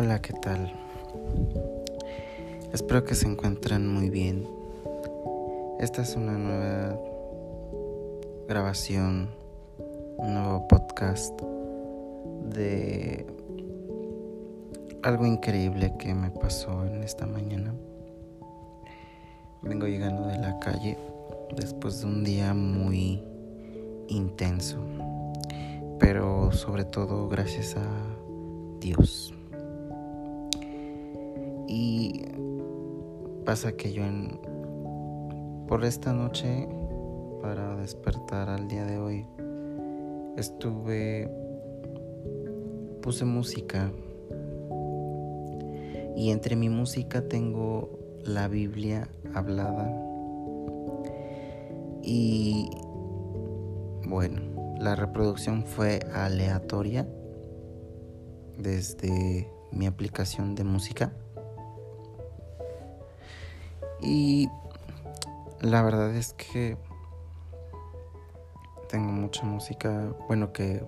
Hola, ¿qué tal? Espero que se encuentren muy bien. Esta es una nueva grabación, un nuevo podcast de algo increíble que me pasó en esta mañana. Vengo llegando de la calle después de un día muy intenso, pero sobre todo gracias a Dios. Pasa que yo en, por esta noche, para despertar al día de hoy, estuve, puse música y entre mi música tengo la Biblia hablada y bueno, la reproducción fue aleatoria desde mi aplicación de música. Y la verdad es que tengo mucha música, bueno que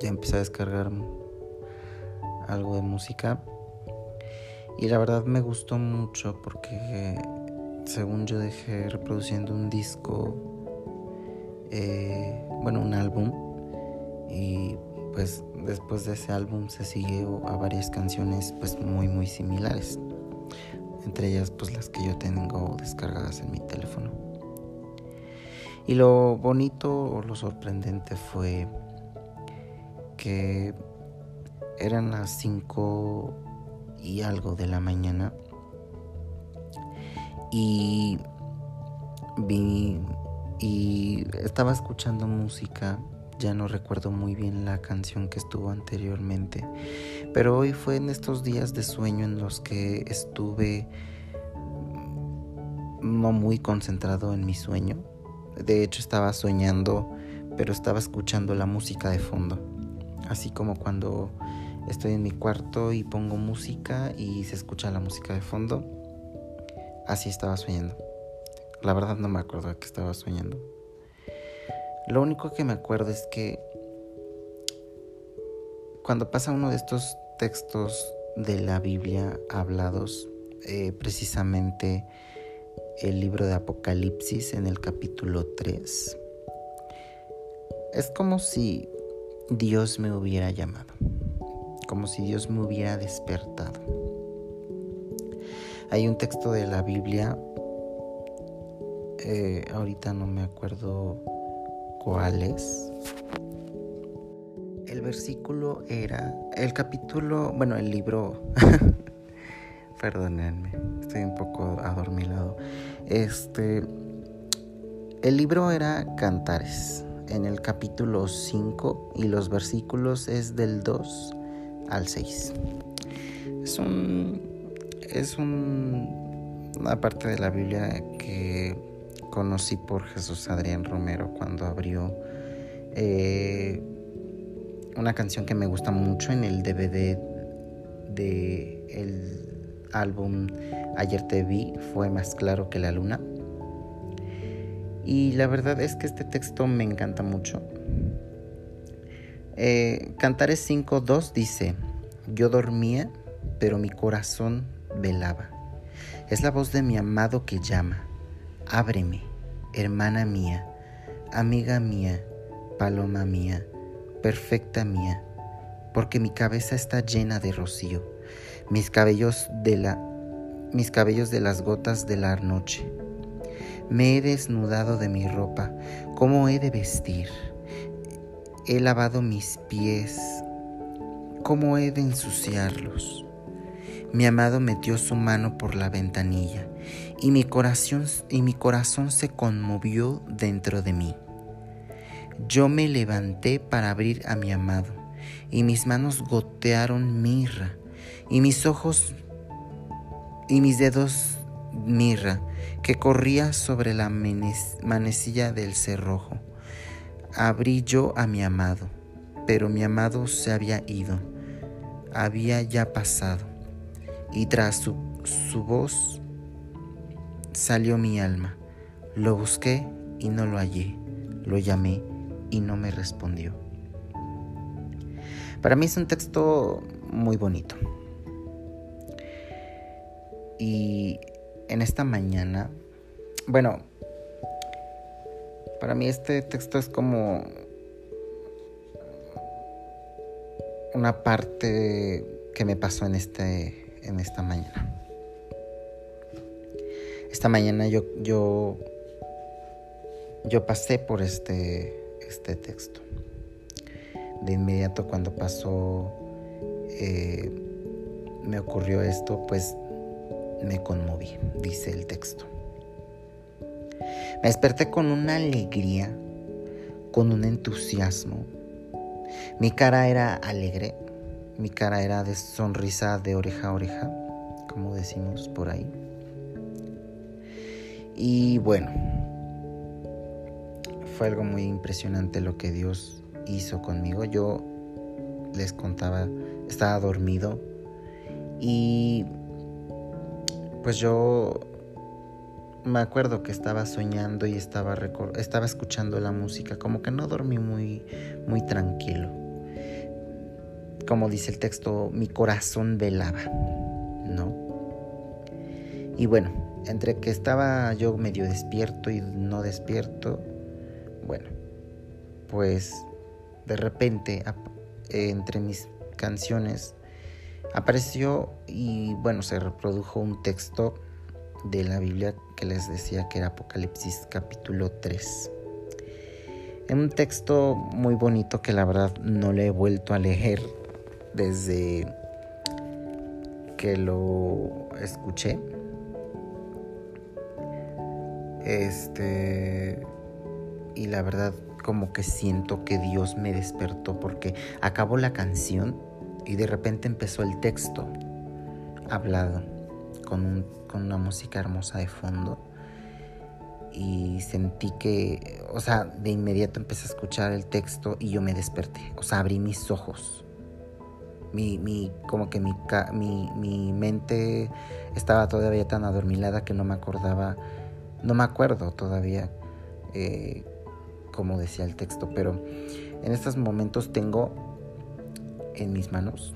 ya empecé a descargar algo de música. Y la verdad me gustó mucho porque según yo dejé reproduciendo un disco, eh, bueno un álbum. Y pues después de ese álbum se siguió a varias canciones pues muy muy similares entre ellas pues las que yo tengo descargadas en mi teléfono. Y lo bonito o lo sorprendente fue que eran las 5 y algo de la mañana y vi y estaba escuchando música ya no recuerdo muy bien la canción que estuvo anteriormente, pero hoy fue en estos días de sueño en los que estuve no muy concentrado en mi sueño. De hecho estaba soñando, pero estaba escuchando la música de fondo. Así como cuando estoy en mi cuarto y pongo música y se escucha la música de fondo. Así estaba soñando. La verdad no me acuerdo de que estaba soñando. Lo único que me acuerdo es que cuando pasa uno de estos textos de la Biblia hablados, eh, precisamente el libro de Apocalipsis en el capítulo 3, es como si Dios me hubiera llamado, como si Dios me hubiera despertado. Hay un texto de la Biblia, eh, ahorita no me acuerdo cuáles. El versículo era, el capítulo, bueno, el libro, perdónenme, estoy un poco adormilado. Este, el libro era Cantares, en el capítulo 5 y los versículos es del 2 al 6. Es un, es un, una parte de la Biblia que conocí por Jesús Adrián Romero cuando abrió eh, una canción que me gusta mucho en el DVD de el álbum Ayer te vi fue más claro que la luna. Y la verdad es que este texto me encanta mucho. Eh, Cantares 5.2 dice, yo dormía, pero mi corazón velaba. Es la voz de mi amado que llama Ábreme, hermana mía, amiga mía, paloma mía, perfecta mía, porque mi cabeza está llena de rocío, mis cabellos de la mis cabellos de las gotas de la noche. Me he desnudado de mi ropa, ¿cómo he de vestir? He lavado mis pies, ¿cómo he de ensuciarlos? Mi amado metió su mano por la ventanilla y mi corazón, y mi corazón se conmovió dentro de mí. Yo me levanté para abrir a mi amado y mis manos gotearon mirra y mis ojos y mis dedos mirra que corría sobre la manecilla del cerrojo. Abrí yo a mi amado, pero mi amado se había ido, había ya pasado y tras su, voz salió mi alma. Lo busqué y no lo hallé. Lo llamé y no me respondió. Para mí es un texto muy bonito. Y en esta mañana, bueno, para mí este texto es como una parte que me pasó en, este, en esta mañana. Esta mañana yo, yo, yo pasé por este, este texto. De inmediato cuando pasó, eh, me ocurrió esto, pues me conmoví, dice el texto. Me desperté con una alegría, con un entusiasmo. Mi cara era alegre, mi cara era de sonrisa de oreja a oreja, como decimos por ahí. Y bueno, algo muy impresionante lo que Dios hizo conmigo. Yo les contaba, estaba dormido y pues yo me acuerdo que estaba soñando y estaba, estaba escuchando la música, como que no dormí muy, muy tranquilo. Como dice el texto, mi corazón velaba, ¿no? Y bueno, entre que estaba yo medio despierto y no despierto, bueno, pues de repente entre mis canciones apareció y bueno, se reprodujo un texto de la Biblia que les decía que era Apocalipsis capítulo 3. Es un texto muy bonito que la verdad no le he vuelto a leer desde que lo escuché este. Y la verdad, como que siento que Dios me despertó porque acabó la canción y de repente empezó el texto hablado con, con una música hermosa de fondo. Y sentí que, o sea, de inmediato empecé a escuchar el texto y yo me desperté. O sea, abrí mis ojos. Mi, mi, como que mi, mi, mi mente estaba todavía tan adormilada que no me acordaba no me acuerdo todavía eh, como decía el texto, pero en estos momentos tengo en mis manos,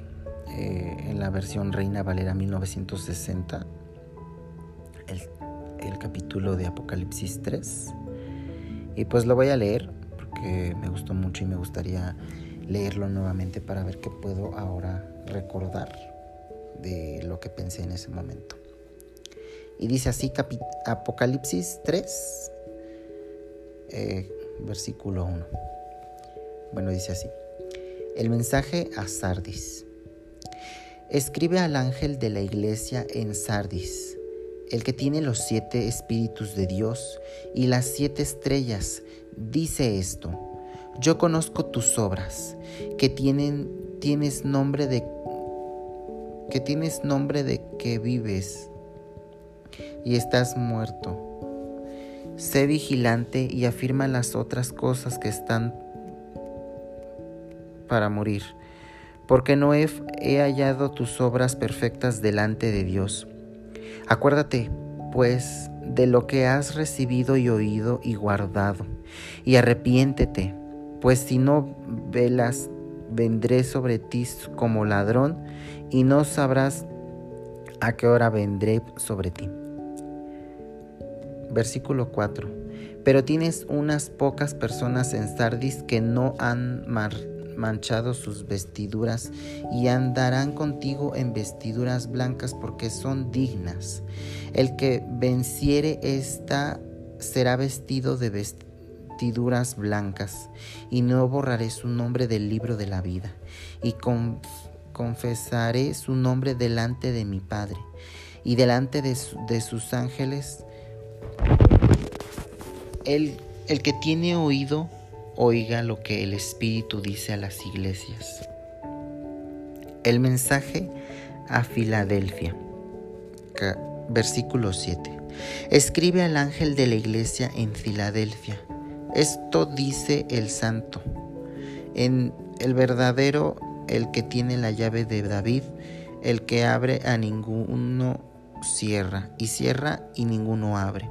eh, en la versión Reina Valera 1960, el, el capítulo de Apocalipsis 3. Y pues lo voy a leer porque me gustó mucho y me gustaría leerlo nuevamente para ver qué puedo ahora recordar de lo que pensé en ese momento. Y dice así Apocalipsis 3, eh, versículo 1. Bueno, dice así. El mensaje a Sardis. Escribe al ángel de la iglesia en Sardis, el que tiene los siete espíritus de Dios y las siete estrellas, dice esto. Yo conozco tus obras, que que tienes nombre de que vives y estás muerto. Sé vigilante y afirma las otras cosas que están para morir, porque no he, hallado tus obras perfectas delante de Dios. Acuérdate, pues, de lo que has recibido y oído y guardado, y arrepiéntete, pues si no velas, vendré sobre ti como ladrón, y no sabrás a qué hora vendré sobre ti. Versículo 4. Pero tienes unas pocas personas en Sardis que no han manchado sus vestiduras y andarán contigo en vestiduras blancas porque son dignas. El que venciere esta será vestido de vestiduras blancas y no borraré su nombre del libro de la vida y confesaré su nombre delante de mi Padre y delante de, de sus ángeles el, que tiene oído, oiga lo que el Espíritu dice a las iglesias. El mensaje a Filadelfia, versículo 7. Escribe al ángel de la iglesia en Filadelfia. Esto dice el santo, en el verdadero, el que tiene la llave de David, el que abre a ninguno cierra, y cierra y ninguno abre.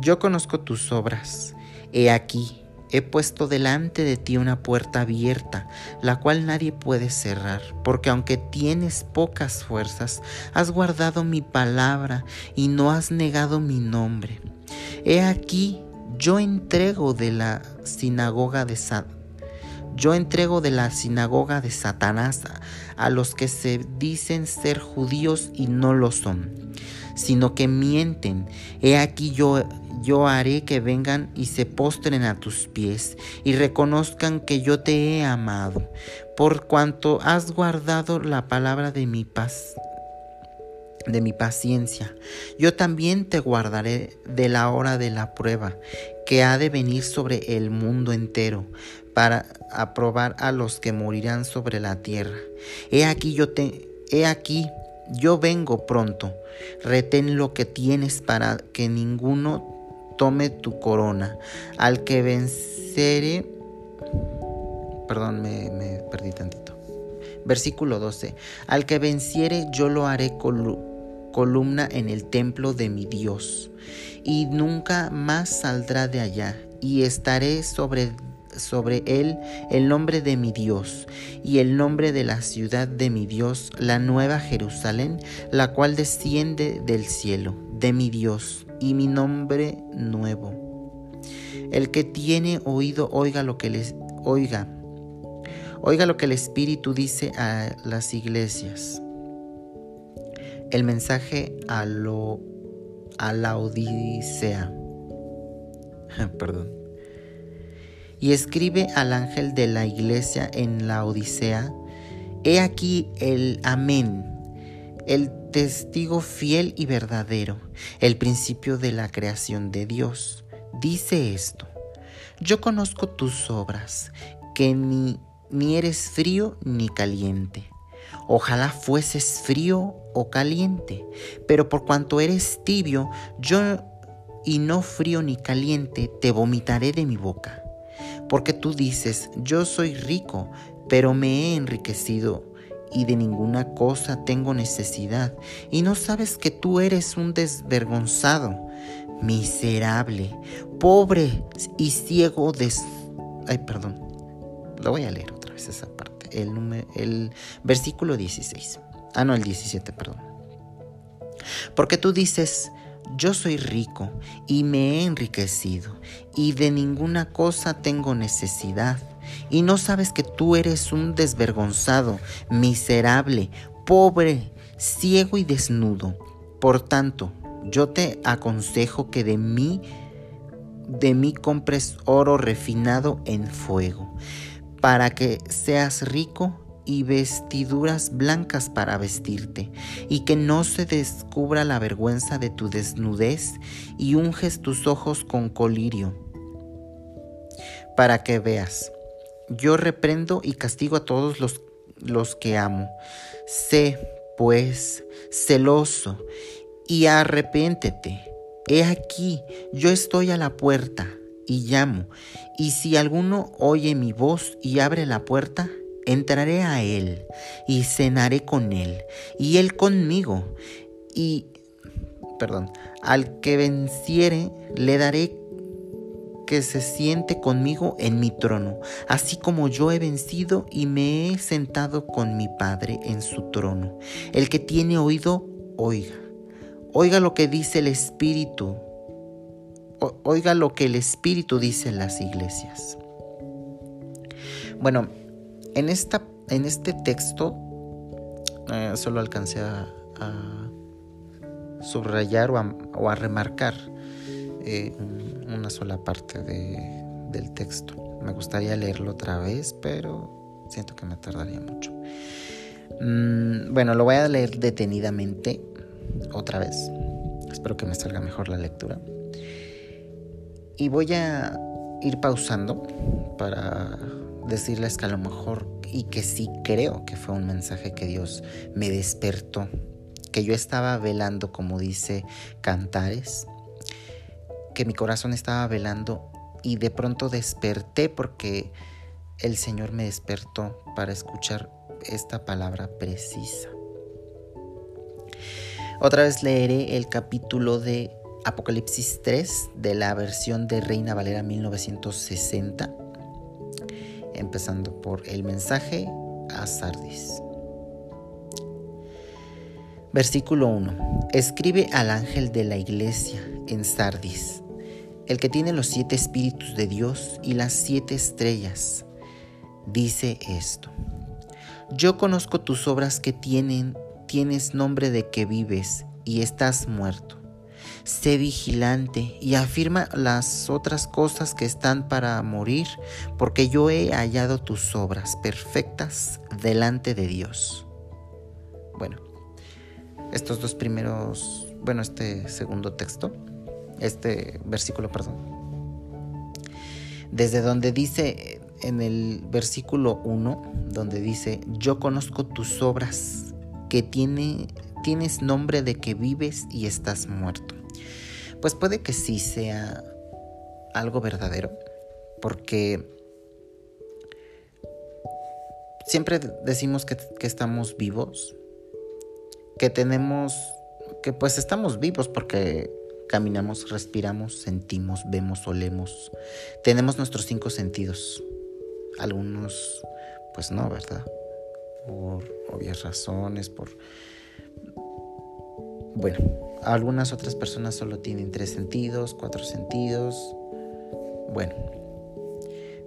Yo conozco tus obras. He aquí he puesto delante de ti una puerta abierta, la cual nadie puede cerrar, porque aunque tienes pocas fuerzas, has guardado mi palabra y no has negado mi nombre. He aquí, yo entrego de la sinagoga de yo entrego de la sinagoga de Satanás a los que se dicen ser judíos y no lo son, sino que mienten. He aquí yo yo haré que vengan y se postren a tus pies y reconozcan que yo te he amado, por cuanto has guardado la palabra de mi paz de mi paciencia. Yo también te guardaré de la hora de la prueba que ha de venir sobre el mundo entero para aprobar a los que morirán sobre la tierra. He aquí yo te he aquí yo vengo pronto. Retén lo que tienes para que ninguno tome tu corona. Al que vencere... Perdón, me, perdí tantito. Versículo 12. Al que venciere yo lo haré columna en el templo de mi Dios, y nunca más saldrá de allá, y estaré sobre sobre él el nombre de mi Dios y el nombre de la ciudad de mi Dios, la nueva Jerusalén, la cual desciende del cielo, de mi Dios, y mi nombre nuevo. El que tiene oído, oiga lo que les oiga. Oiga lo que el Espíritu dice a las iglesias. El mensaje a lo a la Odisea. Perdón. Y escribe al ángel de la iglesia en la Odisea, he aquí el amén, el testigo fiel y verdadero, el principio de la creación de Dios. Dice esto, yo conozco tus obras, que ni, ni eres frío ni caliente. Ojalá fueses frío o caliente, pero por cuanto eres tibio, yo y no frío ni caliente, te vomitaré de mi boca. Porque tú dices, yo soy rico, pero me he enriquecido y de ninguna cosa tengo necesidad, y no sabes que tú eres un desvergonzado, miserable, pobre y ciego de... Ay, perdón, lo voy a leer otra vez esa parte, el, número, el versículo 16. Ah, no, el 17, perdón. Porque tú dices, yo soy rico y me he enriquecido, y de ninguna cosa tengo necesidad y no sabes que tú eres un desvergonzado, miserable, pobre, ciego y desnudo. Por tanto, yo te aconsejo que de mí, de mí compres oro refinado en fuego, para que seas rico y vestiduras blancas para vestirte, y que no se descubra la vergüenza de tu desnudez, y unges tus ojos con colirio, para que veas yo reprendo y castigo a todos los, los que amo. Sé, pues, celoso y arrepéntete. He aquí, yo estoy a la puerta y llamo, y si alguno oye mi voz y abre la puerta, entraré a él y cenaré con él, y él conmigo, y, perdón, al que venciere le daré que se siente conmigo en mi trono, así como yo he vencido y me he sentado con mi Padre en su trono. El que tiene oído, oiga. Oiga lo que dice el Espíritu. oiga lo que el Espíritu dice en las iglesias. Bueno, en, esta, en este texto eh, solo alcancé a, subrayar o a, remarcar eh, una sola parte del texto. Me gustaría leerlo otra vez, pero siento que me tardaría mucho. Mm, bueno, lo voy a leer detenidamente otra vez. Espero que me salga mejor la lectura. Y voy a ir pausando para decirles que a lo mejor y que sí creo que fue un mensaje que Dios me despertó, que yo estaba velando como dice Cantares que mi corazón estaba velando y de pronto desperté porque el Señor me despertó para escuchar esta palabra precisa. Otra vez leeré el capítulo de Apocalipsis 3 de la versión de Reina Valera 1960, empezando por el mensaje a Sardis. Versículo 1. Escribe al ángel de la iglesia en Sardis, el que tiene los siete espíritus de Dios y las siete estrellas. Dice esto. Yo conozco tus obras que tienen, tienes nombre de que vives y estás muerto. Sé vigilante y afirma las otras cosas que están para morir, porque yo he hallado tus obras perfectas delante de Dios. Bueno, estos dos primeros, bueno, este segundo texto, este versículo, perdón, desde donde dice en el versículo 1, donde dice, yo conozco tus obras, que tiene, tienes nombre de que vives y estás muerto. Pues puede que sí sea algo verdadero, porque siempre decimos que, que estamos vivos, que tenemos, que pues estamos vivos porque caminamos, respiramos, sentimos, vemos, olemos. Tenemos nuestros cinco sentidos. Algunos, pues no, ¿verdad? Por obvias razones, por... Bueno, algunas otras personas solo tienen tres sentidos, cuatro sentidos. Bueno,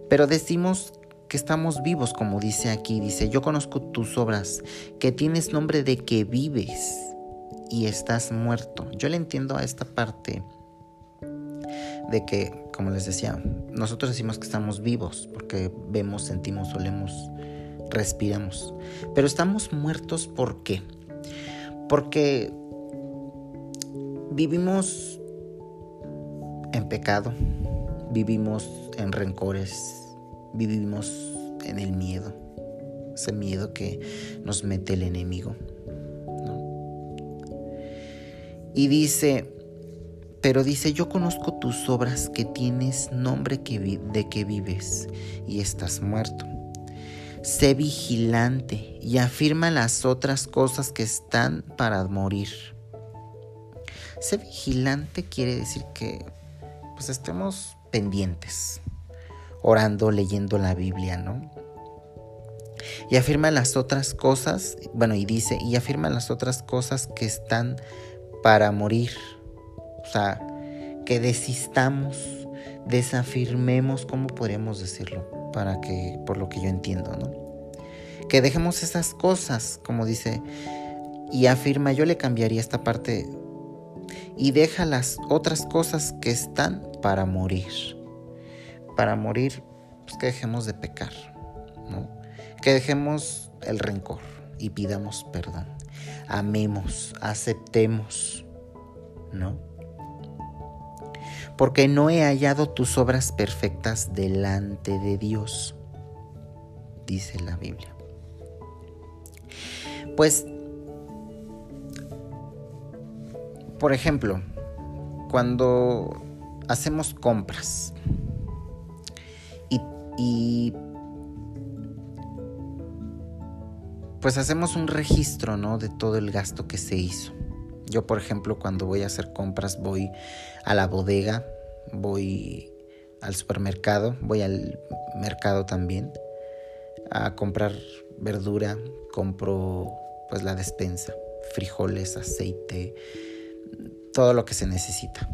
pero decimos que estamos vivos, como dice aquí, dice, yo conozco tus obras, que tienes nombre de que vives y estás muerto. Yo le entiendo a esta parte de que, como les decía, nosotros decimos que estamos vivos porque vemos, sentimos, olemos, respiramos. Pero estamos muertos ¿por qué? Porque vivimos en pecado, vivimos en rencores, vivimos en el miedo, ese miedo que nos mete el enemigo. Y dice, pero dice, yo conozco tus obras que tienes nombre que de que vives y estás muerto. Sé vigilante y afirma las otras cosas que están para morir. Sé vigilante quiere decir que pues estemos pendientes, orando, leyendo la Biblia, ¿no? Y afirma las otras cosas, bueno, y dice, y afirma las otras cosas que están para morir. O sea, que desistamos, desafirmemos, ¿cómo podríamos decirlo? Para que, por lo que yo entiendo, ¿no? Que dejemos esas cosas, como dice, y afirma, yo le cambiaría esta parte, y deja las otras cosas que están para morir para morir, pues que dejemos de pecar, ¿no? Que dejemos el rencor y pidamos perdón. Amemos, aceptemos, ¿no? Porque no he hallado tus obras perfectas delante de Dios, dice la Biblia. Pues, por ejemplo, cuando hacemos compras, y pues hacemos un registro, ¿no? De todo el gasto que se hizo. Yo, por ejemplo, cuando voy a hacer compras, voy a la bodega, voy al supermercado, voy al mercado también a comprar verdura, compro pues la despensa, frijoles, aceite, todo lo que se necesita.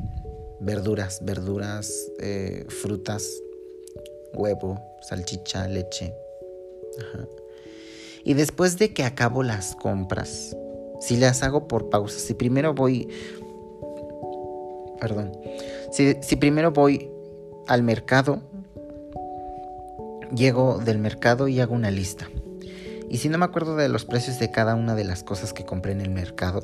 Verduras, verduras, eh, frutas, huevo, salchicha, leche. Y después de que acabo las compras, si las hago por pausas, si primero voy, perdón, si, si primero voy al mercado, llego del mercado y hago una lista. Y si no me acuerdo de los precios de cada una de las cosas que compré en el mercado,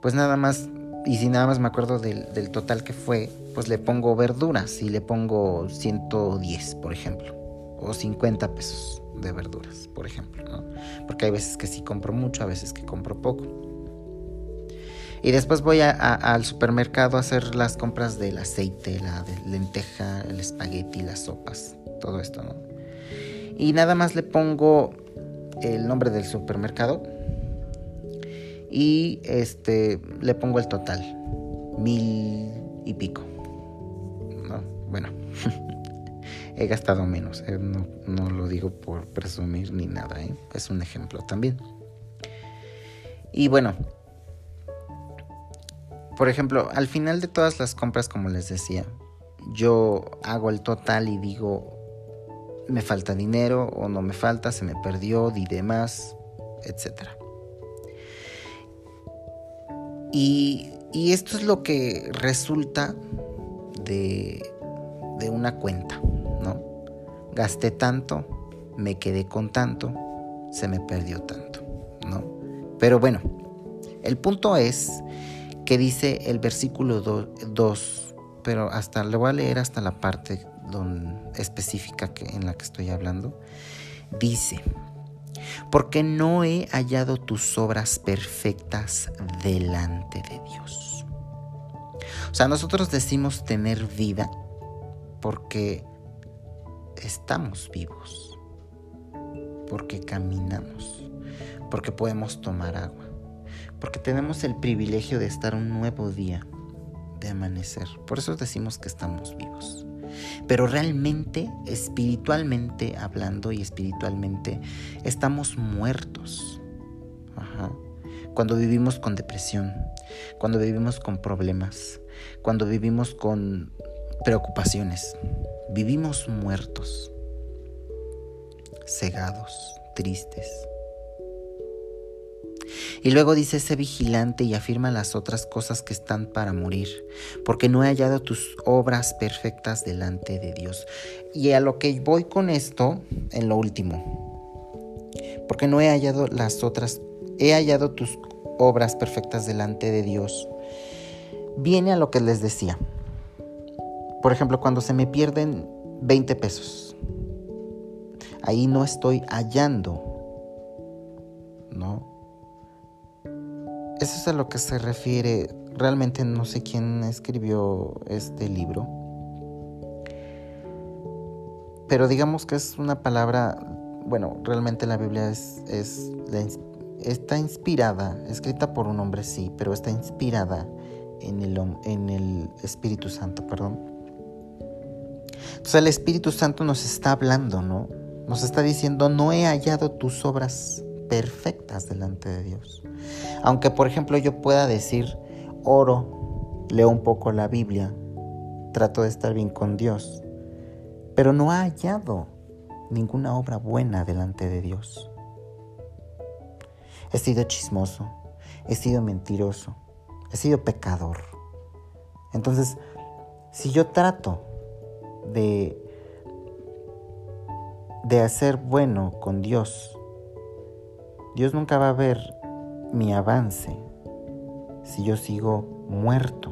pues nada más y si nada más me acuerdo del, total que fue, pues le pongo verduras y le pongo 110, por ejemplo, o 50 pesos de verduras, por ejemplo. Porque hay veces que sí compro mucho, a veces que compro poco. Y después voy al supermercado a hacer las compras del aceite, la de lenteja, el espagueti, las sopas, todo esto, ¿no? Y nada más le pongo el nombre del supermercado, y este le pongo el total. mil y pico. No, bueno, he gastado menos, eh, no, no, lo digo por presumir ni nada, ¿eh? es un ejemplo también. Y bueno, por ejemplo, al final de todas las compras, como les decía, yo hago el total y digo, me falta dinero o no me falta, se me perdió, di de más, etc. Y, esto es lo que resulta de, una cuenta, ¿no? Gasté tanto, me quedé con tanto, se me perdió tanto, ¿no? Pero bueno, el punto es que dice el versículo 2, pero hasta le voy a leer hasta la parte específica que, en la que estoy hablando. Dice, porque no he hallado tus obras perfectas delante de Dios. O sea, nosotros decimos tener vida porque estamos vivos, porque caminamos, porque podemos tomar agua porque tenemos el privilegio de estar un nuevo día, de amanecer. Por eso decimos que estamos vivos. Pero realmente, espiritualmente hablando y espiritualmente, estamos muertos. Cuando vivimos con depresión, cuando vivimos con problemas, cuando vivimos con preocupaciones, vivimos muertos, cegados, tristes. Y luego dice, sé vigilante y afirma las otras cosas que están para morir, porque no he hallado tus obras perfectas delante de Dios. Y a lo que voy con esto, en lo último, porque no he hallado las otras, he hallado tus obras perfectas delante de Dios, viene a lo que les decía. Por ejemplo, cuando se me pierden 20 pesos, ahí no estoy hallando, ¿no? Eso es a lo que se refiere. Realmente no sé quién escribió este libro. Pero digamos que es una palabra, bueno, realmente la Biblia es, es está inspirada, escrita por un hombre sí, pero está inspirada en el, en el Espíritu Santo, perdón. Entonces el Espíritu Santo nos está hablando, ¿no? Nos está diciendo, no he hallado tus obras perfectas delante de Dios. Aunque por ejemplo yo pueda decir, oro, leo un poco la Biblia, trato de estar bien con Dios, pero no ha hallado ninguna obra buena delante de Dios. He sido chismoso, he sido mentiroso, he sido pecador. Entonces, si yo trato de, de hacer bueno con Dios, Dios nunca va a ver mi avance si yo sigo muerto,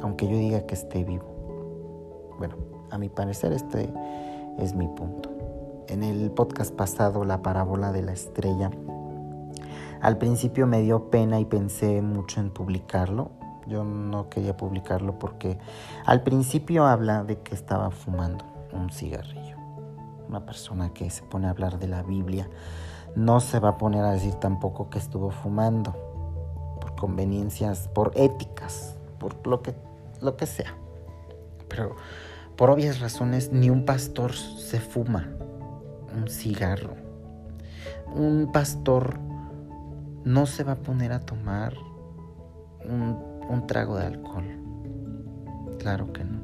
aunque yo diga que esté vivo. Bueno, a mi parecer este es mi punto. En el podcast pasado, la parábola de la estrella, al principio me dio pena y pensé mucho en publicarlo. Yo no quería publicarlo porque al principio habla de que estaba fumando un cigarrillo una persona que se pone a hablar de la Biblia no se va a poner a decir tampoco que estuvo fumando por conveniencias, por éticas, por lo que, lo que sea. Pero por obvias razones ni un pastor se fuma un cigarro. Un pastor no se va a poner a tomar un, un trago de alcohol. Claro que no.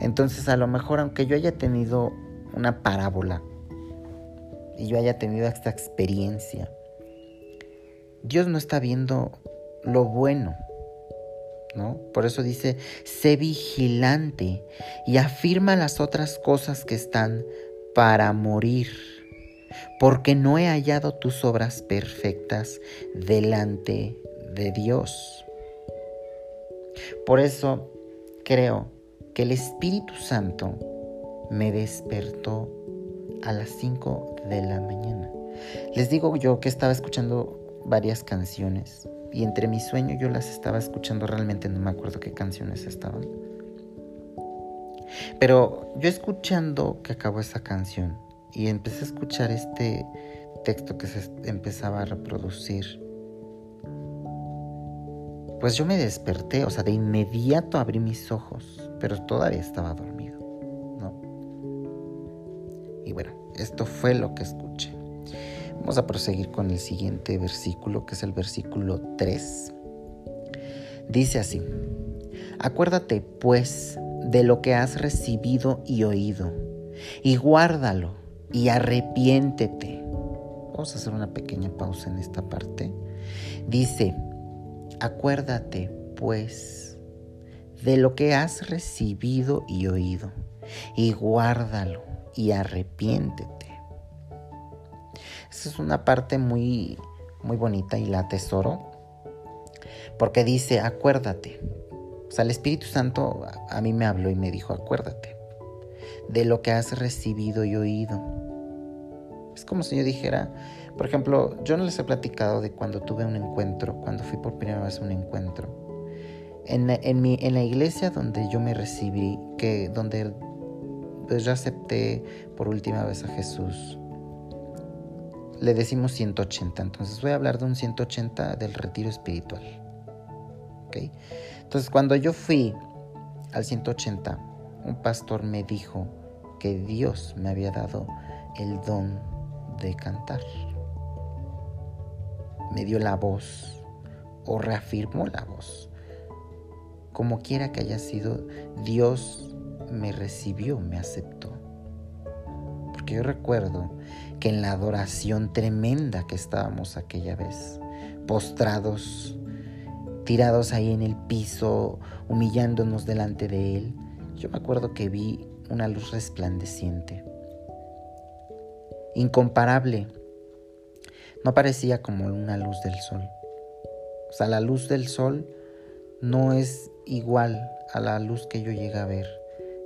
Entonces a lo mejor aunque yo haya tenido una parábola y yo haya tenido esta experiencia, Dios no está viendo lo bueno, ¿no? Por eso dice, sé vigilante y afirma las otras cosas que están para morir, porque no he hallado tus obras perfectas delante de Dios. Por eso creo el Espíritu Santo me despertó a las 5 de la mañana. Les digo yo que estaba escuchando varias canciones y entre mi sueño yo las estaba escuchando, realmente no me acuerdo qué canciones estaban. Pero yo escuchando que acabó esa canción y empecé a escuchar este texto que se empezaba a reproducir, pues yo me desperté, o sea, de inmediato abrí mis ojos, pero todavía estaba dormido, ¿no? Y bueno, esto fue lo que escuché. Vamos a proseguir con el siguiente versículo, que es el versículo 3. Dice así, acuérdate pues de lo que has recibido y oído, y guárdalo y arrepiéntete. Vamos a hacer una pequeña pausa en esta parte. Dice, acuérdate pues de lo que has recibido y oído, y guárdalo y arrepiéntete. Esa es una parte muy, muy bonita y la atesoro, porque dice, acuérdate. O sea, el Espíritu Santo a mí me habló y me dijo, acuérdate de lo que has recibido y oído. Es como si yo dijera, por ejemplo, yo no les he platicado de cuando tuve un encuentro, cuando fui por primera vez a un encuentro. En, en, mi, en la iglesia donde yo me recibí, que donde pues yo acepté por última vez a Jesús, le decimos 180. Entonces voy a hablar de un 180 del retiro espiritual. ¿Okay? Entonces cuando yo fui al 180, un pastor me dijo que Dios me había dado el don de cantar. Me dio la voz o reafirmó la voz. Como quiera que haya sido, Dios me recibió, me aceptó. Porque yo recuerdo que en la adoración tremenda que estábamos aquella vez, postrados, tirados ahí en el piso, humillándonos delante de Él, yo me acuerdo que vi una luz resplandeciente, incomparable. No parecía como una luz del sol. O sea, la luz del sol no es igual a la luz que yo llegué a ver.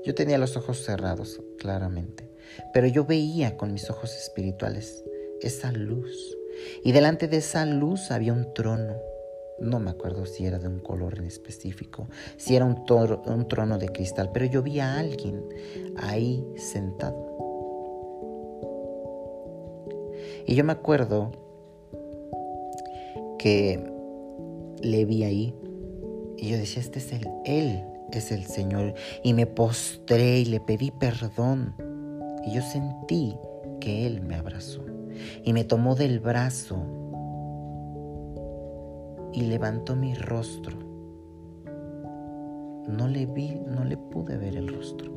Yo tenía los ojos cerrados, claramente, pero yo veía con mis ojos espirituales esa luz. Y delante de esa luz había un trono no me acuerdo si era de un color en específico, si era un, un trono de cristal, pero yo vi a alguien ahí sentado. Y yo me acuerdo que le vi ahí y yo decía, este es el, él es el Señor. Y me postré y le pedí perdón. Y yo sentí que Él me abrazó y me tomó del brazo y levantó mi rostro. No le vi, no le pude ver el rostro.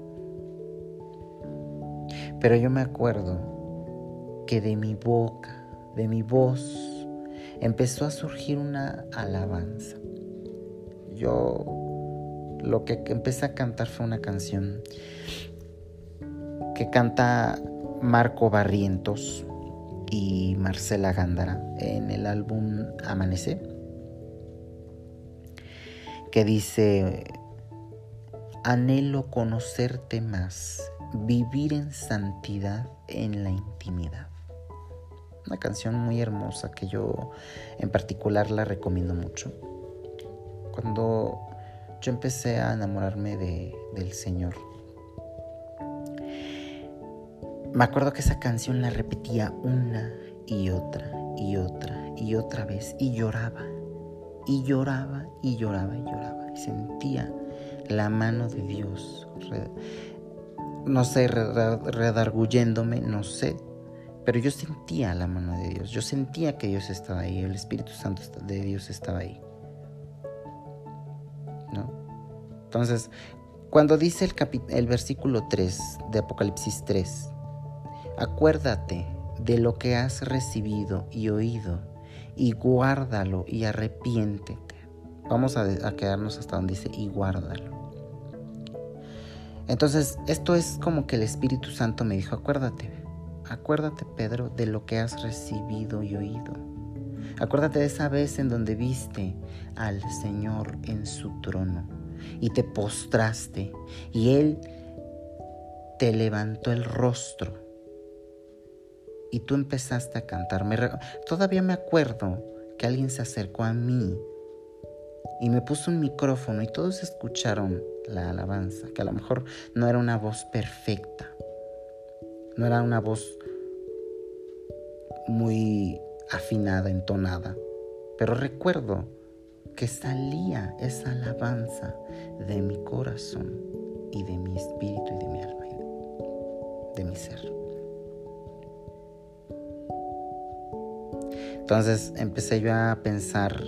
Pero yo me acuerdo que de mi boca, de mi voz, empezó a surgir una alabanza. Yo lo que empecé a cantar fue una canción que canta Marco Barrientos y Marcela Gándara en el álbum Amanecer que dice, anhelo conocerte más, vivir en santidad en la intimidad. Una canción muy hermosa que yo en particular la recomiendo mucho. Cuando yo empecé a enamorarme de, del Señor, me acuerdo que esa canción la repetía una y otra y otra y otra vez y lloraba y lloraba y lloraba y lloraba y sentía la mano de Dios, no sé, redarguyéndome, no sé, pero yo sentía la mano de Dios, yo sentía que Dios estaba ahí, el Espíritu Santo de Dios estaba ahí. Entonces, cuando dice el, el versículo 3 de Apocalipsis 3, acuérdate de lo que has recibido y oído y guárdalo y arrepiéntete. Vamos a, quedarnos hasta donde dice y guárdalo. Entonces, esto es como que el Espíritu Santo me dijo, acuérdate, acuérdate Pedro de lo que has recibido y oído. Acuérdate de esa vez en donde viste al Señor en su trono y te postraste y Él te levantó el rostro y tú empezaste a cantar. Todavía me acuerdo que alguien se acercó a mí y me puso un micrófono y todos escucharon la alabanza, que a lo mejor no era una voz perfecta, no era una voz muy afinada, entonada, pero recuerdo que salía esa alabanza de mi corazón y de mi espíritu y de mi alma, de mi ser. Entonces empecé yo a pensar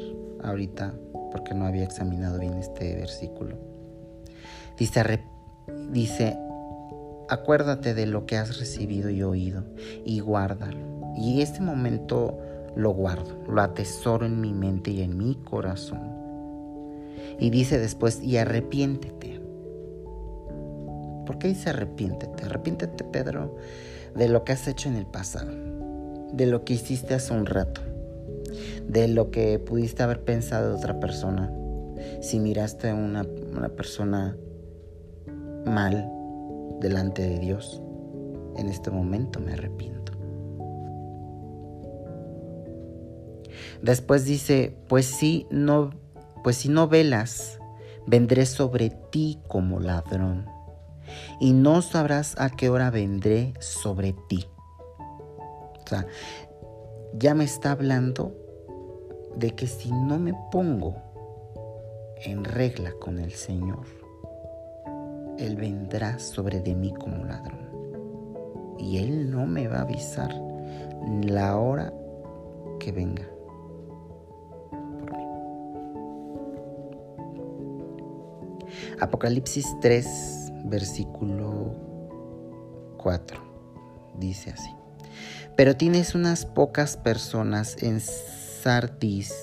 ahorita, porque no había examinado bien este versículo. Dice, dice, acuérdate de lo que has recibido y oído y guárdalo. Y este momento lo guardo, lo atesoro en mi mente y en mi corazón. Y dice después, y arrepiéntete. ¿Por qué dice arrepiéntete? Arrepiéntete, Pedro, de lo que has hecho en el pasado, de lo que hiciste hace un rato, de lo que pudiste haber pensado de otra persona. Si miraste a una, una persona mal delante de Dios, en este momento me arrepiento. Después dice, pues si no, pues si no velas, vendré sobre ti como ladrón, y no sabrás a qué hora vendré sobre ti. O sea, ya me está hablando de que si no me pongo en regla con el Señor, Él vendrá sobre de mí como ladrón. Y Él no me va a avisar la hora que venga. Apocalipsis 3, versículo 4, dice así. Pero tienes unas pocas personas en Sardis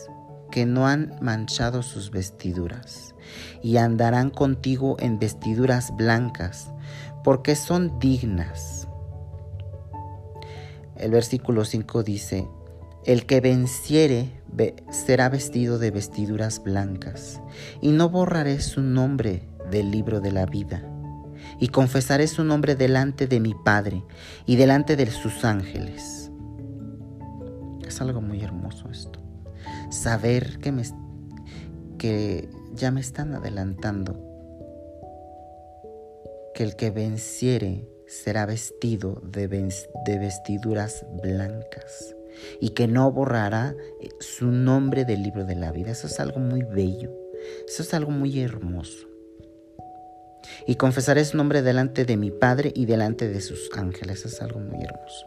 que no han manchado sus vestiduras y andarán contigo en vestiduras blancas, porque son dignas. El versículo 5 dice, el que venciere será vestido de vestiduras blancas, y no borraré su nombre del libro de la vida, y confesaré su nombre delante de mi Padre y delante de sus ángeles. Es algo muy hermoso esto. Saber que, me, que ya me están adelantando, que el que venciere será vestido de, de vestiduras blancas y que no borrará eh, su nombre del libro de la vida. Eso es algo muy bello, eso es algo muy hermoso. Y confesaré su nombre delante de mi Padre y delante de sus ángeles. Eso es algo muy hermoso.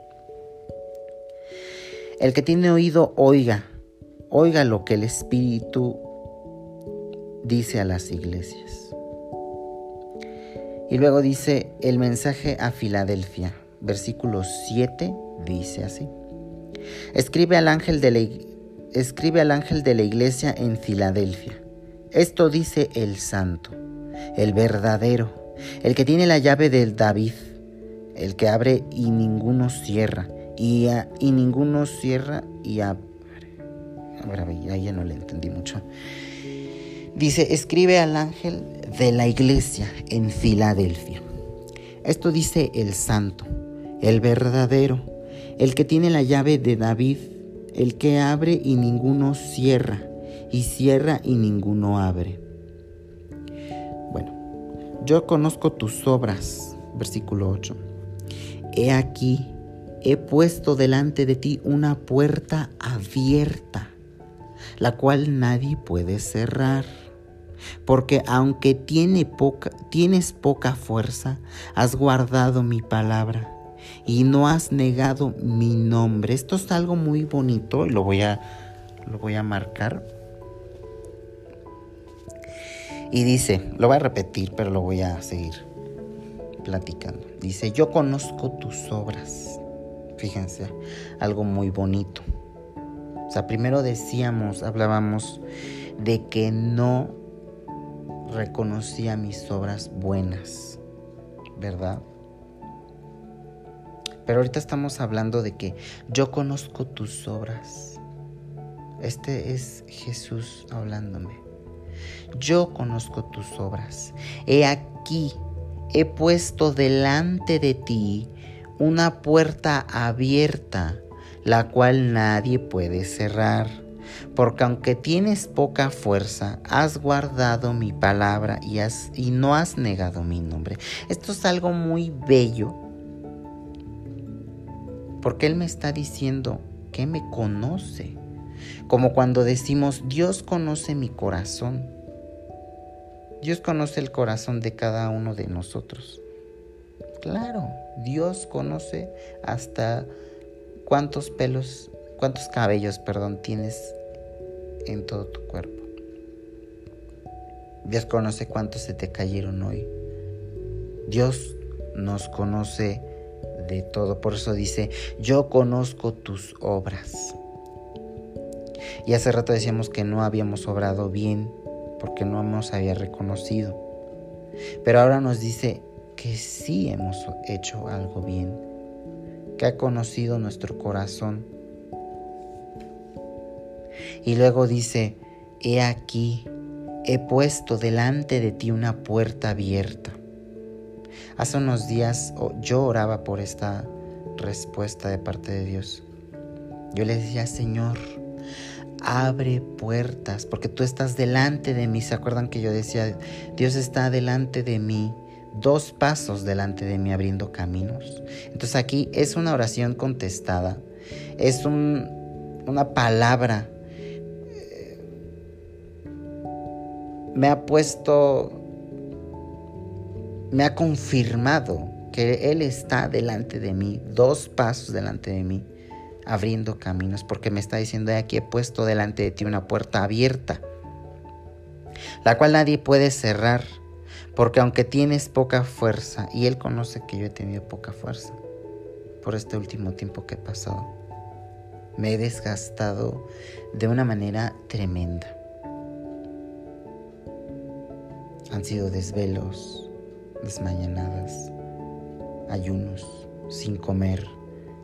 El que tiene oído, oiga, oiga lo que el Espíritu dice a las iglesias. Y luego dice el mensaje a Filadelfia, versículo 7, dice así. Escribe al ángel de la, escribe al ángel de la iglesia en Filadelfia. Esto dice el santo, el verdadero, el que tiene la llave del David, el que abre y ninguno cierra, y, y ninguno cierra y abre. A ya no le entendí mucho. Dice, escribe al ángel de la iglesia en Filadelfia. Esto dice el santo, el verdadero, el que tiene la llave de David, el que abre y ninguno cierra, y cierra y ninguno abre. Bueno, yo conozco tus obras, versículo 8. He aquí, he puesto delante de ti una puerta abierta, la cual nadie puede cerrar. Porque aunque tienes poca fuerza, has guardado mi palabra y no has negado mi nombre. Esto es algo muy bonito y lo voy a, lo voy a marcar. Y dice, lo voy a repetir, pero lo voy a seguir platicando. Dice, yo conozco tus obras. Fíjense, algo muy bonito. O sea, primero decíamos, hablábamos de que no reconocía mis obras buenas, ¿verdad? Pero ahorita estamos hablando de que yo conozco tus obras. Este es Jesús hablándome. Yo conozco tus obras. He aquí, he puesto delante de ti una puerta abierta, la cual nadie puede cerrar. Porque aunque tienes poca fuerza, has guardado mi palabra y, has, y no has negado mi nombre. Esto es algo muy bello porque Él me está diciendo que me conoce. Como cuando decimos, Dios conoce mi corazón. Dios conoce el corazón de cada uno de nosotros. Claro, Dios conoce hasta cuántos pelos, cuántos cabellos, perdón, tienes en todo tu cuerpo. Dios conoce cuántos se te cayeron hoy. Dios nos conoce de todo. Por eso dice, yo conozco tus obras. Y hace rato decíamos que no habíamos obrado bien porque no nos había reconocido. Pero ahora nos dice que sí hemos hecho algo bien, que ha conocido nuestro corazón. Y luego dice, he aquí, he puesto delante de ti una puerta abierta. Hace unos días yo oraba por esta respuesta de parte de Dios. Yo le decía, Señor, abre puertas, porque tú estás delante de mí. ¿Se acuerdan que yo decía, Dios está delante de mí, dos pasos delante de mí abriendo caminos? Entonces aquí es una oración contestada, es una palabra. Me ha puesto, me ha confirmado que Él está delante de mí, dos pasos delante de mí abriendo caminos, porque me está diciendo, aquí he puesto delante de ti una puerta abierta, la cual nadie puede cerrar, porque aunque tienes poca fuerza, y Él conoce que yo he tenido poca fuerza por este último tiempo que he pasado, me he desgastado de una manera tremenda. Han sido desvelos, desmañanadas, ayunos, sin comer.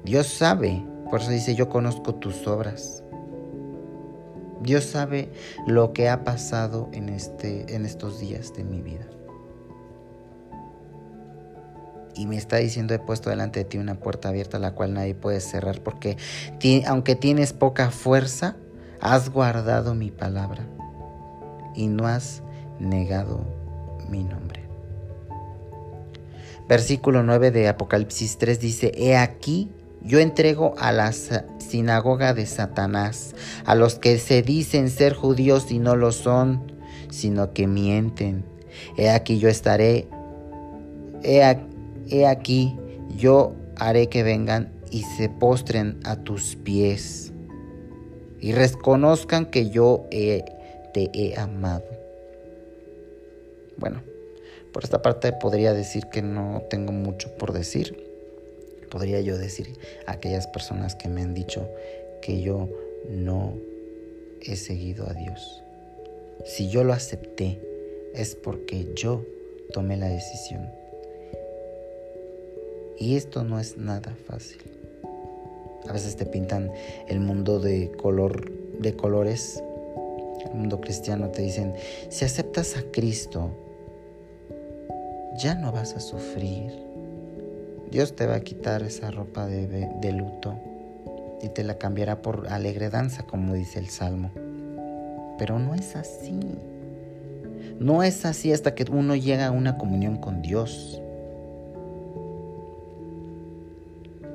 Dios sabe por eso dice, yo conozco tus obras. Dios sabe lo que ha pasado en, este, en estos días de mi vida. Y me está diciendo, he puesto delante de ti una puerta abierta la cual nadie puede cerrar, porque aunque tienes poca fuerza, has guardado mi palabra y no has negado mi nombre. Versículo 9 de Apocalipsis 3 dice, He aquí yo entrego a la sinagoga de Satanás, a los que se dicen ser judíos y no lo son, sino que mienten. He aquí yo estaré, he, aquí yo haré que vengan y se postren a tus pies y reconozcan que yo te he amado. Bueno, por esta parte podría decir que no tengo mucho por decir podría yo decir a aquellas personas que me han dicho que yo no he seguido a Dios. Si yo lo acepté es porque yo tomé la decisión. Y esto no es nada fácil. A veces te pintan el mundo de color de colores. El mundo cristiano te dicen, si aceptas a Cristo, ya no vas a sufrir Dios te va a quitar esa ropa de, luto y te la cambiará por alegre danza, como dice el Salmo. Pero no es así. No es así hasta que uno llega a una comunión con Dios.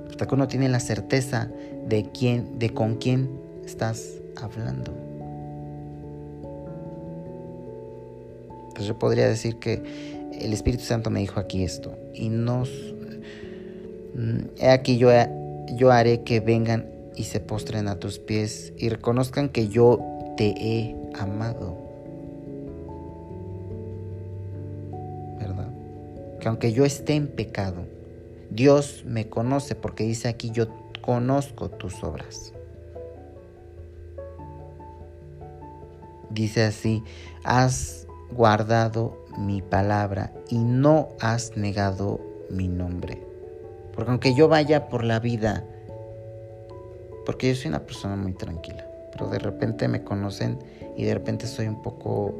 Hasta que uno tiene la certeza de quién, de con quién estás hablando. Pues yo podría decir que el Espíritu Santo me dijo aquí esto y nos Mm, he aquí yo, yo haré que vengan y se postren a tus pies y reconozcan que yo te he amado. ¿Verdad? Que aunque yo esté en pecado, Dios me conoce porque dice aquí yo conozco tus obras. Dice así, has guardado mi palabra y no has negado mi nombre. Porque aunque yo vaya por la vida, porque yo soy una persona muy tranquila, pero de repente me conocen y de repente soy un poco,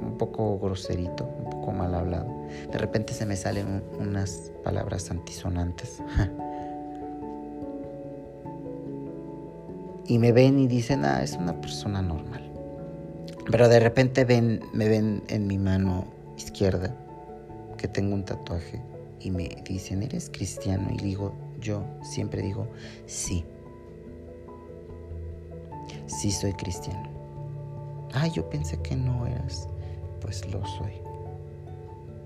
un poco groserito, un poco mal hablado. De repente se me salen unas palabras antisonantes. y me ven y dicen, ah, es una persona normal. Pero de repente ven, me ven en mi mano izquierda que tengo un tatuaje y me dicen, ¿eres cristiano? Y digo, yo siempre digo, sí. sí soy cristiano. Ah, yo pensé que no eras. Pues lo soy.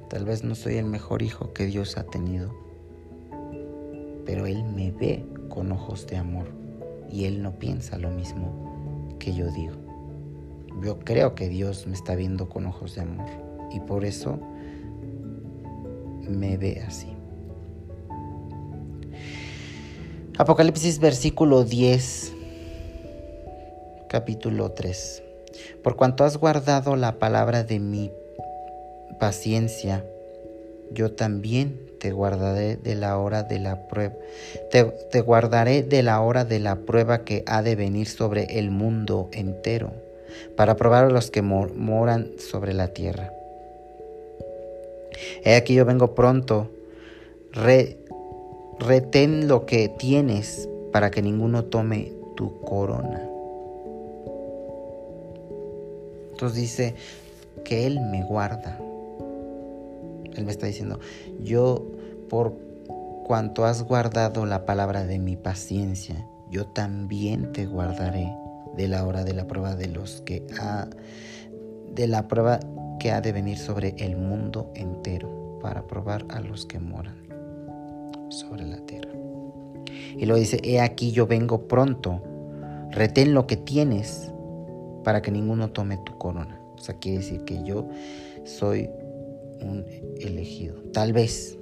Tal vez no soy el mejor hijo que Dios ha tenido, pero Él me ve con ojos de amor y Él no piensa lo mismo que yo digo. Yo creo que Dios me está viendo con ojos de amor y por eso me ve así. Apocalipsis versículo 10, capítulo 3. Por cuanto has guardado la palabra de mi paciencia, yo también te guardaré de la hora de la prueba. Te, guardaré de la hora de la prueba que ha de venir sobre el mundo entero, para probar a los que moran sobre la tierra. He aquí yo vengo pronto. retén lo que tienes para que ninguno tome tu corona. Entonces dice que Él me guarda. Él me está diciendo, yo por cuanto has guardado la palabra de mi paciencia, yo también te guardaré de la hora de la prueba de los que ha, de la prueba que ha de venir sobre el mundo entero para probar a los que moran sobre la tierra. Y lo dice, he aquí yo vengo pronto, retén lo que tienes para que ninguno tome tu corona. O sea, quiere decir que yo soy un elegido. Tal vez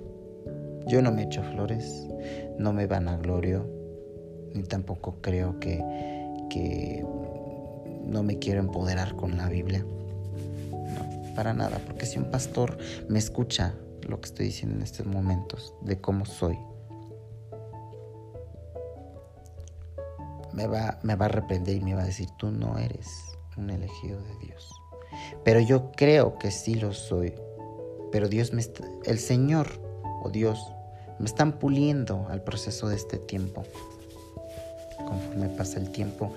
yo no me echo flores, no me vanaglorio, ni tampoco creo que, que no me quiero empoderar con la Biblia. Para nada, porque si un pastor me escucha lo que estoy diciendo en estos momentos, de cómo soy, me va, me va a reprender y me va a decir, tú no eres un elegido de Dios. Pero yo creo que sí lo soy pero Dios me está, el Señor o Dios me están puliendo al proceso de este tiempo. Conforme pasa el tiempo,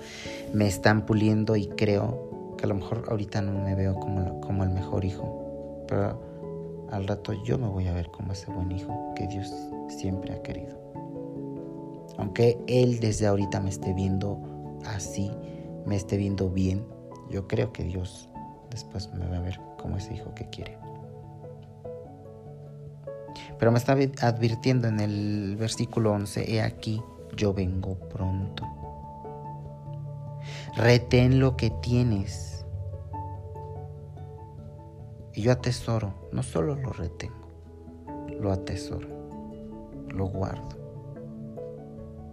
me están puliendo y creo que a lo mejor ahorita no me veo como, como el mejor hijo, pero al rato yo me voy a ver como ese buen hijo que Dios siempre ha querido. Aunque Él desde ahorita me esté viendo así, me esté viendo bien, yo creo que Dios después me va a ver como ese hijo que quiere. Pero me está advirtiendo en el versículo 11, he aquí, yo vengo pronto. Retén lo que tienes. Y yo atesoro, no solo lo retengo, lo atesoro, lo guardo.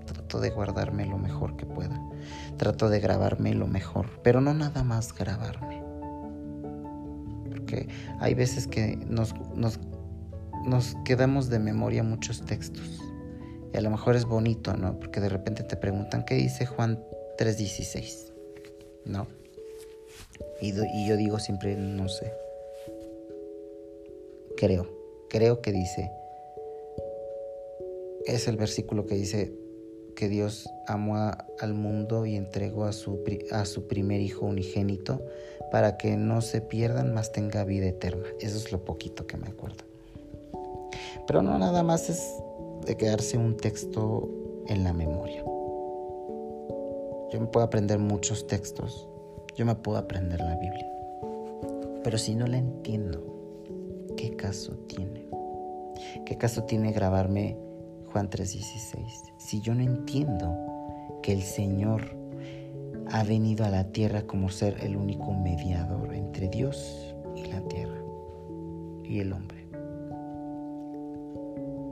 Trato de guardarme lo mejor que pueda. Trato de grabarme lo mejor, pero no nada más grabarme. Porque hay veces que nos, nos nos quedamos de memoria muchos textos. Y a lo mejor es bonito, ¿no? Porque de repente te preguntan, ¿qué dice Juan 3:16? ¿No? Y, yo digo siempre, no sé. Creo, creo que dice, es el versículo que dice que Dios amó al mundo y entregó a su, a su primer hijo unigénito para que no se pierdan, más tenga vida eterna. Eso es lo poquito que me acuerdo. Pero no nada más es de quedarse un texto en la memoria. Yo me puedo aprender muchos textos, yo me puedo aprender la Biblia. Pero si no la entiendo, ¿qué caso tiene? ¿Qué caso tiene grabarme Juan 3:16? Si yo no entiendo que el Señor ha venido a la tierra como ser el único mediador entre Dios y la tierra y el hombre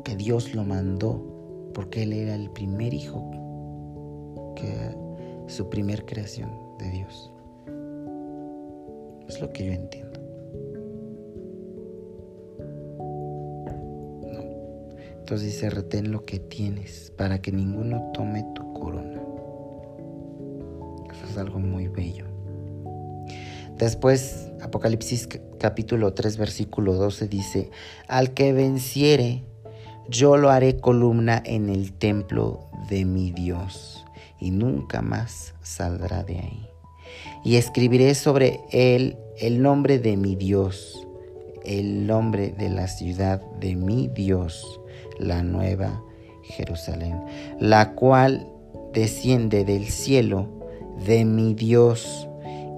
que Dios lo mandó porque Él era el primer hijo, que su primer creación de Dios. Es lo que yo entiendo. Entonces dice, retén lo que tienes para que ninguno tome tu corona. Eso es algo muy bello. Después, Apocalipsis capítulo 3, versículo 12 dice, al que venciere, yo lo haré columna en el templo de mi Dios y nunca más saldrá de ahí. Y escribiré sobre él el nombre de mi Dios, el nombre de la ciudad de mi Dios, la nueva Jerusalén, la cual desciende del cielo de mi Dios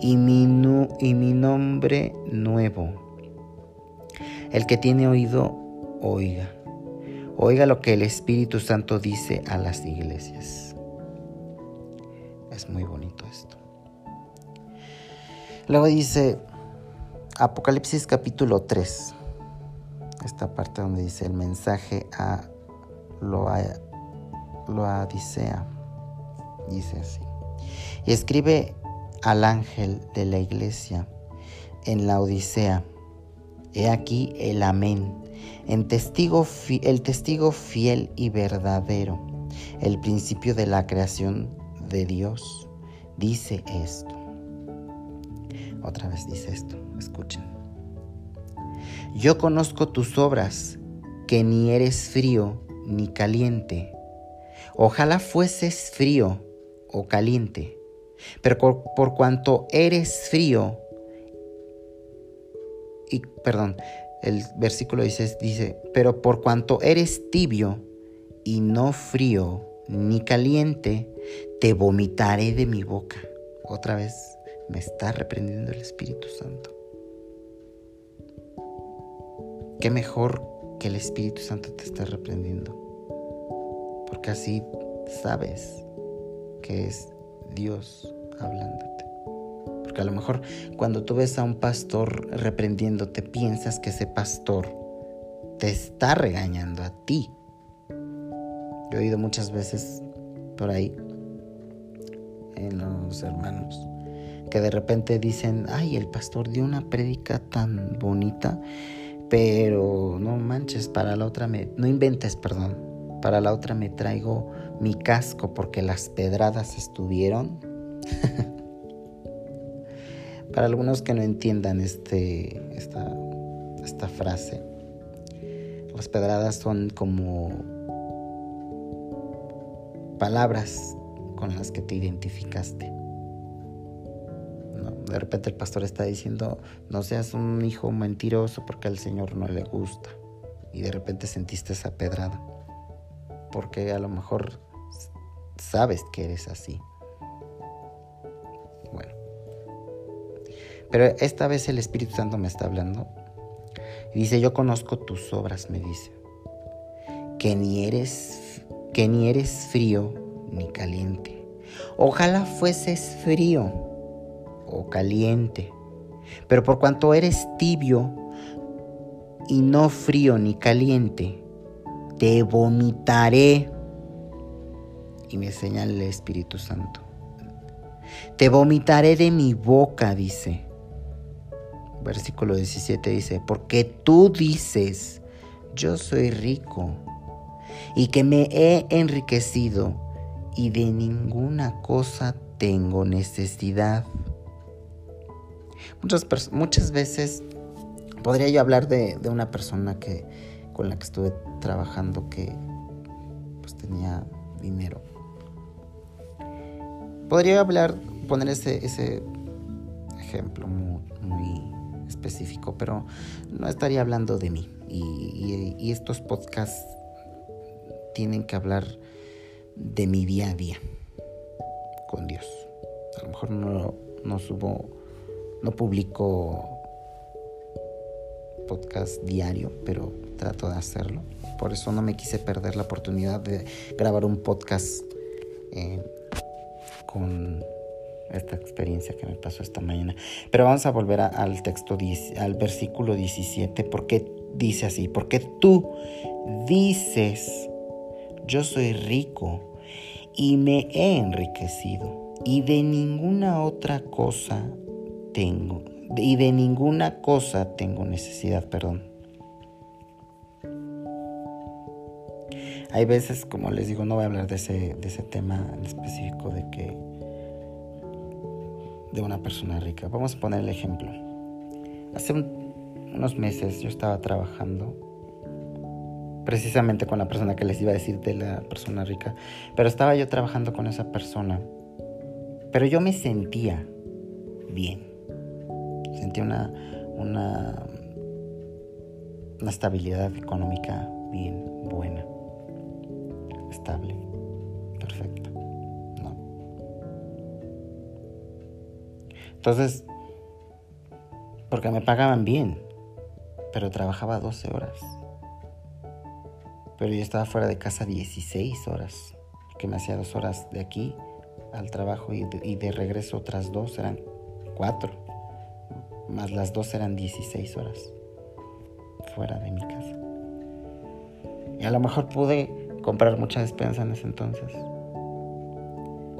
y mi, y mi nombre nuevo. El que tiene oído, oiga. Oiga lo que el Espíritu Santo dice a las iglesias. Es muy bonito esto. Luego dice Apocalipsis capítulo 3, esta parte donde dice el mensaje a lo Loadicea. Dice así. Y escribe al ángel de la iglesia en la Odisea. He aquí el amén, el testigo, el testigo fiel y verdadero, el principio de la creación de Dios. Dice esto. Otra vez dice esto, escuchen. Yo conozco tus obras, que ni eres frío ni caliente. Ojalá fueses frío o caliente, pero por, cuanto eres frío, y perdón, el versículo dice, dice, pero por cuanto eres tibio y no frío ni caliente, te vomitaré de mi boca. Otra vez me está reprendiendo el Espíritu Santo. Qué mejor que el Espíritu Santo te esté reprendiendo porque así sabes que es Dios hablándote. Porque a lo mejor cuando tú ves a un pastor reprendiéndote, piensas que ese pastor te está regañando a ti. Yo he oído muchas veces por ahí en los hermanos que de repente dicen, ay, el pastor dio una prédica tan bonita, pero no manches, para la otra me... no inventes, perdón, para la otra me traigo mi casco porque las pedradas estuvieron. para algunos que no entiendan este, esta, esta frase, las pedradas son como palabras con las que te identificaste. De repente el pastor está diciendo, no seas un hijo mentiroso porque al Señor no le gusta. Y de repente sentiste esa pedrada porque a lo mejor sabes que eres así. Bueno. Pero esta vez el Espíritu Santo me está hablando. Y dice, yo conozco tus obras, me dice. Que ni eres, que ni eres frío ni caliente. Ojalá fueses frío o caliente. Pero por cuanto eres tibio y no frío ni caliente, te vomitaré. Y me señala el Espíritu Santo. Te vomitaré de mi boca, dice. Versículo 17 dice, porque tú dices, yo soy rico y que me he enriquecido y de ninguna cosa tengo necesidad. Muchas, veces podría yo hablar de, de una persona que, con la que estuve trabajando que pues tenía dinero. Podría hablar, poner ese ejemplo muy, específico, pero no estaría hablando de mí. Y, estos podcasts tienen que hablar de mi día a día con Dios. A lo mejor no, no subo, no publico podcast diario, pero trato de hacerlo. Por eso no me quise perder la oportunidad de grabar un podcast eh, con esta experiencia que me pasó esta mañana. Pero vamos a volver al texto, al versículo 17, porque dice así, porque tú dices, yo soy rico y me he enriquecido y de ninguna otra cosa tengo, y de ninguna cosa tengo necesidad, perdón. Hay veces, como les digo, no voy a hablar de ese, de ese tema en específico de que de una persona rica. Vamos a poner el ejemplo. Hace unos meses yo estaba trabajando precisamente con la persona que les iba a decir de la persona rica, pero estaba yo trabajando con esa persona, pero yo me sentía bien, sentía una, una, estabilidad económica bien buena estable, perfecta. No. Entonces, porque me pagaban bien, pero trabajaba 12 horas. Pero yo estaba fuera de casa 16 horas, que me hacía dos horas de aquí al trabajo y de, regreso otras dos, eran cuatro, más las dos eran 16 horas fuera de mi casa. Y a lo mejor pude comprar mucha despensa en ese entonces.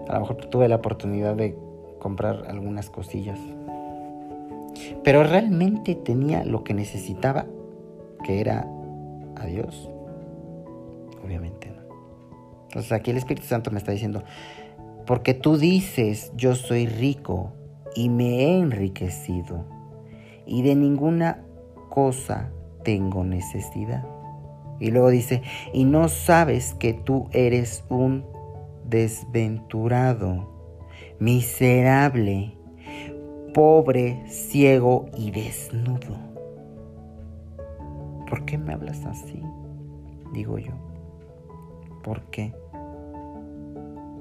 A lo mejor tuve la oportunidad de comprar algunas cosillas. Pero realmente tenía lo que necesitaba, que era a Dios. Obviamente no. Entonces aquí el Espíritu Santo me está diciendo, porque tú dices, yo soy rico y me he enriquecido y de ninguna cosa tengo necesidad. Y luego dice, y no sabes que tú eres un desventurado, miserable, pobre, ciego y desnudo. ¿Por qué me hablas así? Digo yo. ¿Por qué?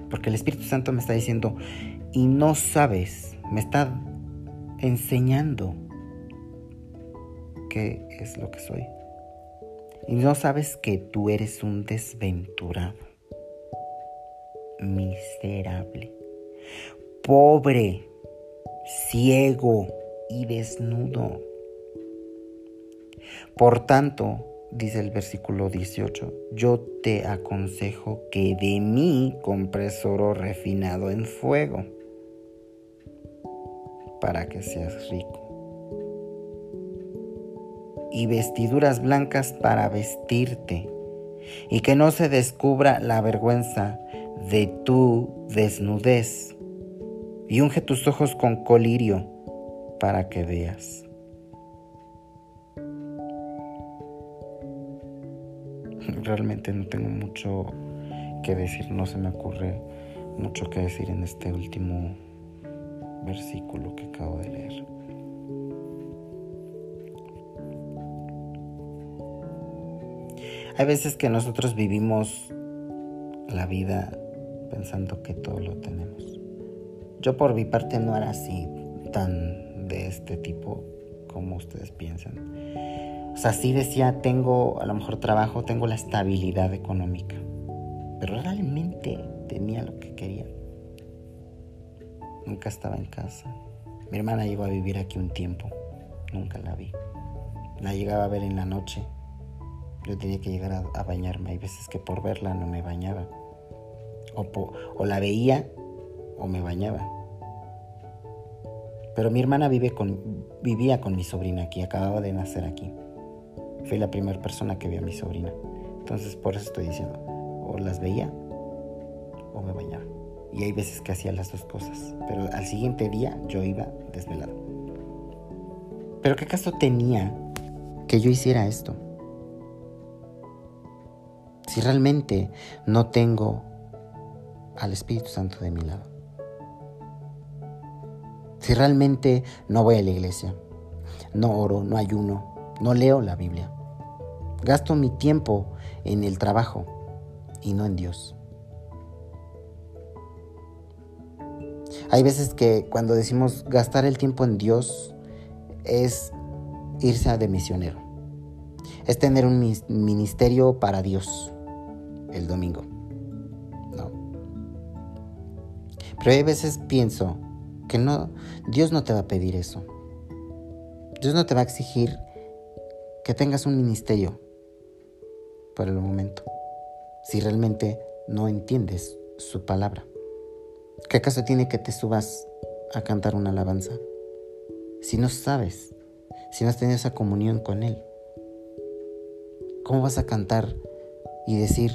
Porque el Espíritu Santo me está diciendo, y no sabes, me está enseñando qué es lo que soy. Y no sabes que tú eres un desventurado, miserable, pobre, ciego y desnudo. Por tanto, dice el versículo 18, yo te aconsejo que de mí compres oro refinado en fuego para que seas rico. Y vestiduras blancas para vestirte, y que no se descubra la vergüenza de tu desnudez. Y unge tus ojos con colirio para que veas. Realmente no tengo mucho que decir, no se me ocurre mucho que decir en este último versículo que acabo de leer. Hay veces que nosotros vivimos la vida pensando que todo lo tenemos. Yo por mi parte no era así tan de este tipo como ustedes piensan. O sea, sí decía, tengo a lo mejor trabajo, tengo la estabilidad económica, pero realmente tenía lo que quería. Nunca estaba en casa. Mi hermana llegó a vivir aquí un tiempo, nunca la vi. La llegaba a ver en la noche. Yo tenía que llegar a, bañarme. Hay veces que por verla no me bañaba. O, o la veía o me bañaba. Pero mi hermana vive con, vivía con mi sobrina aquí, acababa de nacer aquí. Fui la primera persona que vi a mi sobrina. Entonces por eso estoy diciendo, o las veía o me bañaba. Y hay veces que hacía las dos cosas. Pero al siguiente día yo iba desvelado. Pero ¿qué caso tenía que yo hiciera esto? Si realmente no tengo al Espíritu Santo de mi lado. Si realmente no voy a la iglesia, no oro, no ayuno, no leo la Biblia. Gasto mi tiempo en el trabajo y no en Dios. Hay veces que cuando decimos gastar el tiempo en Dios es irse a de misionero. Es tener un ministerio para Dios el domingo. No. Pero hay veces pienso que no, Dios no te va a pedir eso. Dios no te va a exigir que tengas un ministerio por el momento, si realmente no entiendes su palabra. ¿Qué acaso tiene que te subas a cantar una alabanza? Si no sabes, si no has tenido esa comunión con Él, ¿cómo vas a cantar y decir,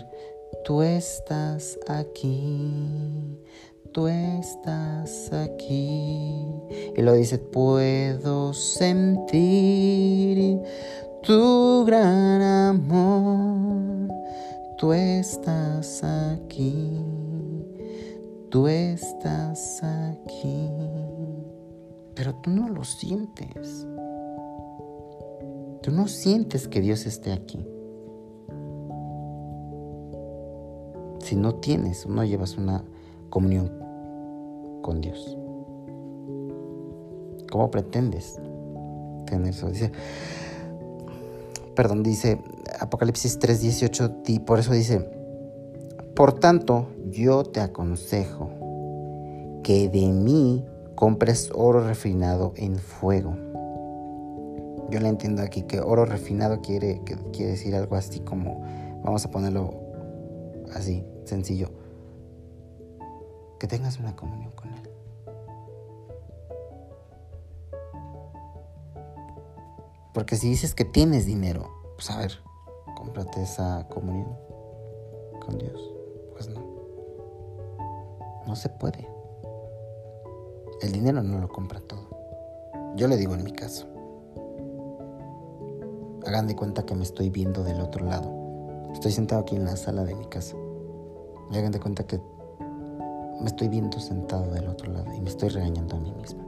tú estás aquí, tú estás aquí? Y lo dice, puedo sentir tu gran amor. Tú estás aquí, tú estás aquí, pero tú no lo sientes. Tú no sientes que Dios esté aquí. Si no tienes no llevas una comunión con Dios. ¿Cómo pretendes tener eso? Dice, perdón, dice Apocalipsis 3:18, y por eso dice, por tanto, yo te aconsejo que de mí compres oro refinado en fuego. Yo le entiendo aquí que oro refinado quiere, quiere decir algo así como, vamos a ponerlo así, sencillo, que tengas una comunión con Él. Porque si dices que tienes dinero, pues a ver, cómprate esa comunión con Dios. Pues no. No se puede. El dinero no lo compra todo. Yo le digo en mi caso. Hagan de cuenta que me estoy viendo del otro lado. Estoy sentado aquí en la sala de mi casa. Y hagan de cuenta que me estoy viendo sentado del otro lado y me estoy regañando a mí mismo.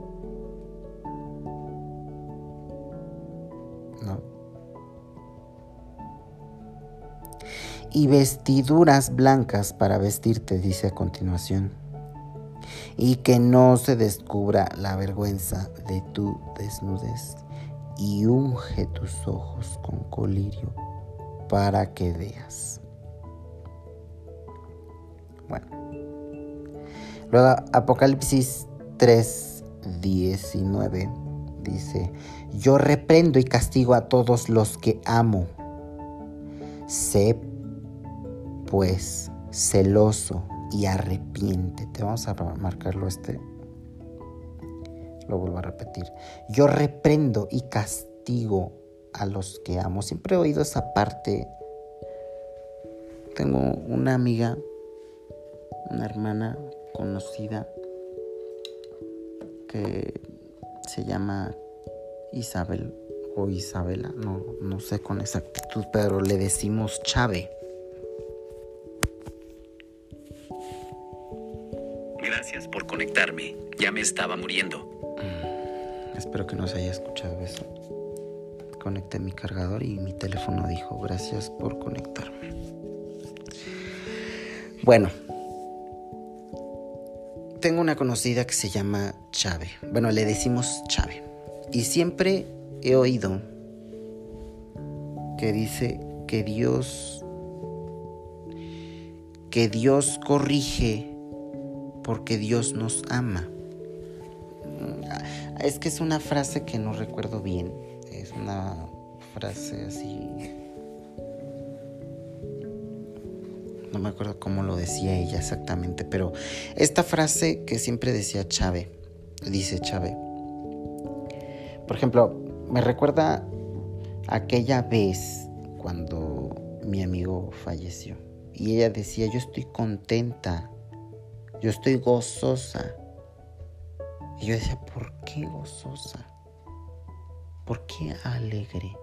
Y vestiduras blancas para vestirte, dice a continuación. Y que no se descubra la vergüenza de tu desnudez. Y unge tus ojos con colirio para que veas. Bueno. Luego Apocalipsis 3, 19 dice, yo reprendo y castigo a todos los que amo. Sé pues celoso y arrepiéntete. Vamos a marcarlo este. Lo vuelvo a repetir. Yo reprendo y castigo a los que amo. Siempre he oído esa parte. Tengo una amiga, una hermana conocida que se llama Isabel o Isabela, no, no sé con exactitud, pero le decimos Chave. Gracias por conectarme, ya me estaba muriendo. Mm, espero que no se haya escuchado eso. Conecté mi cargador y mi teléfono dijo gracias por conectarme. Bueno, tengo una conocida que se llama Chave. Bueno, le decimos Chave. Y siempre he oído que dice que Dios que Dios corrige porque Dios nos ama. Es que es una frase que no recuerdo bien. Es una frase así no me acuerdo cómo lo decía ella exactamente, pero esta frase que siempre decía Chávez, dice Chávez. Por ejemplo, me recuerda aquella vez cuando mi amigo falleció y ella decía, yo estoy contenta, yo estoy gozosa. Y yo decía, ¿por qué gozosa? ¿Por qué alegre?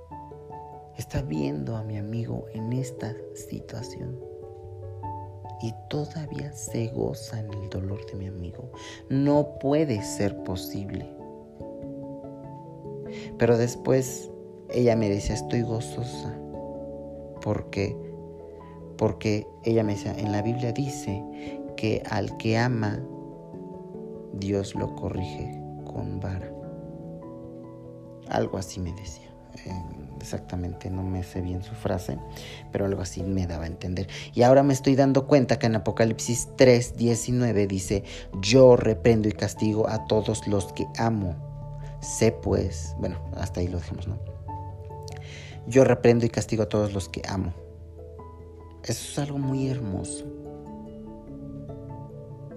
Está viendo a mi amigo en esta situación y todavía se goza en el dolor de mi amigo. No puede ser posible. Pero después ella me decía, estoy gozosa. porque Porque ella me decía, en la Biblia dice que al que ama, Dios lo corrige con vara. Algo así me decía. Eh, exactamente, no me sé bien su frase, pero algo así me daba a entender. Y ahora me estoy dando cuenta que en Apocalipsis 3, 19 dice, yo reprendo y castigo a todos los que amo. Sé pues, bueno, hasta ahí lo dejamos, ¿no? Yo reprendo y castigo a todos los que amo. Eso es algo muy hermoso.